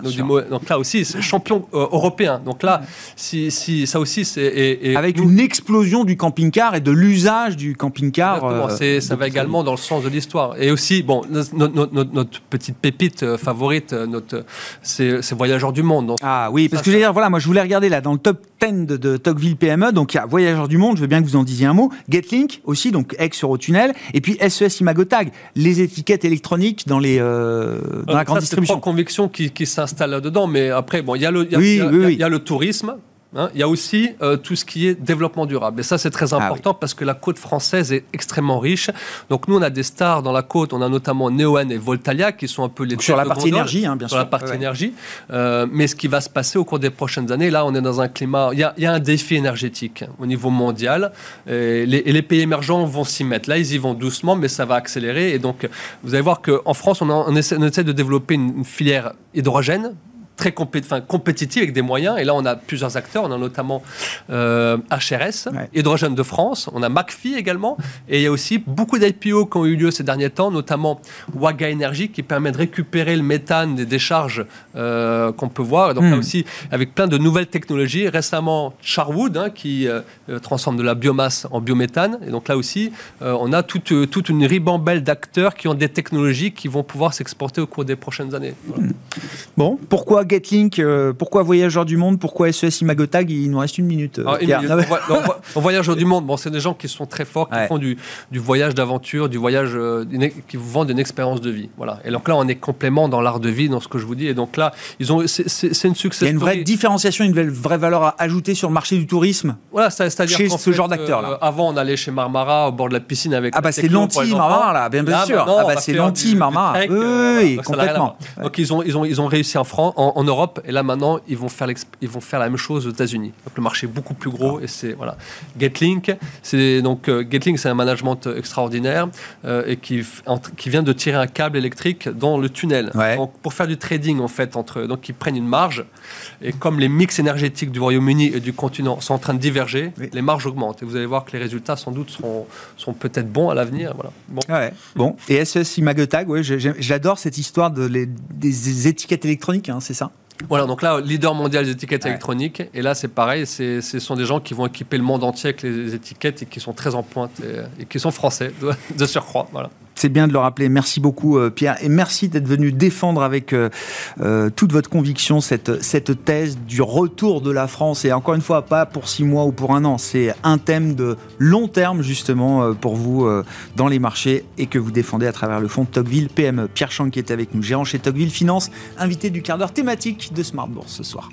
Donc, là aussi, c'est champion euh, européen. Donc là, si, si ça aussi, c'est avec une explosion du camping-car et de l'usage du camping-car. Euh, ça va également dans le sens de l'histoire. Et aussi, bon, notre, notre, petite pépite euh, favorite, notre, c'est Voyageurs du Monde. ah oui, parce que je dire, voilà, moi je voulais regarder là dans le top 10 de, de Tocqueville PME. Donc il y a Voyageurs du Monde. Je veux bien que vous en disiez un mot. Getlink aussi, donc ex Eurotunnel, et puis SES Imagotag, les étiquettes électroniques dans les dans la grande distribution. Trois convictions qui, qui s'installe là-dedans, mais après, bon, il y, a le, y a le tourisme, Hein, il y a aussi euh, tout ce qui est développement durable. Et ça, c'est très ah important parce que la côte française est extrêmement riche. Donc, nous, on a des stars dans la côte. On a notamment Neoen et Voltalia qui sont un peu les Sur la partie énergie, hein, bien sûr. Sur la partie énergie. Euh, mais ce qui va se passer au cours des prochaines années, là, on est dans un climat. Il y a, un défi énergétique au niveau mondial. Et les, et les pays émergents vont s'y mettre. Là, ils y vont doucement, mais ça va accélérer. Et donc, vous allez voir qu'en France, on, on, essaie, on, essaie, de développer une filière hydrogène très compétitive avec des moyens. Et là, on a plusieurs acteurs. On a notamment euh, HRS, Hydrogène de France. On a McPhee également. Et il y a aussi beaucoup d'IPO qui ont eu lieu ces derniers temps, notamment Waga Energy qui permet de récupérer le méthane des décharges euh, qu'on peut voir. donc là hmm. aussi, avec plein de nouvelles technologies. Récemment, Charwood hein, qui euh, transforme de la biomasse en biométhane. Et donc là aussi, on a toute, toute une ribambelle d'acteurs qui ont des technologies qui vont pouvoir s'exporter au cours des prochaines années. Hmm. Bon, pourquoi Getlink euh, Pourquoi Voyageurs du Monde Pourquoi SES Imagotag Il nous reste une minute. Ah, Voyageurs du Monde, bon, c'est des gens qui sont très forts, qui font du, du voyage d'aventure, du voyage, euh, qui vous vendent une expérience de vie. Voilà. Et donc là, on est complément dans l'art de vie, dans ce que je vous dis. Et donc là, ils ont, c'est une succès. Il y a une vraie différenciation, une vraie valeur à ajouter sur le marché du tourisme. Voilà, c'est-à-dire chez ce genre d'acteur là. Euh, avant, on allait chez Marmara au bord de la piscine avec. Ah bah c'est l'anti Marmara là, bien, bien sûr. ah bah c'est l'anti Marmara. Oui, complètement. Donc ils ont, ils ont, ils ont réussi en France, en Europe, et là maintenant ils vont faire, ils vont faire la même chose aux États-Unis. Donc le marché est beaucoup plus gros et c'est voilà. Getlink, c'est donc euh, Getlink, c'est un management extraordinaire euh, et qui, qui vient de tirer un câble électrique dans le tunnel. Donc, pour faire du trading en fait entre donc ils prennent une marge et comme les mix énergétiques du Royaume-Uni et du continent sont en train de diverger, les marges augmentent et vous allez voir que les résultats sans doute seront, sont peut-être bons à l'avenir. Voilà. Bon. Ouais. bon. Et SES Imagotag, ouais, j'adore cette histoire de les, des étiquettes électroniques, hein, c'est ça voilà, donc là, leader mondial des étiquettes électroniques. Et là, c'est pareil, ce sont des gens qui vont équiper le monde entier avec les étiquettes et qui sont très en pointe et, et qui sont français de surcroît. Voilà. C'est bien de le rappeler. Merci beaucoup, euh, Pierre. Et merci d'être venu défendre avec euh, euh, toute votre conviction cette, cette thèse du retour de la France. Et encore une fois, pas pour six mois ou pour un an. C'est un thème de long terme, justement, pour vous dans les marchés et que vous défendez à travers le fonds Tocqueville PME. Pierre Chang qui est avec nous, gérant chez Tocqueville Finance, invité du quart d'heure thématique de Smart Bourse ce soir.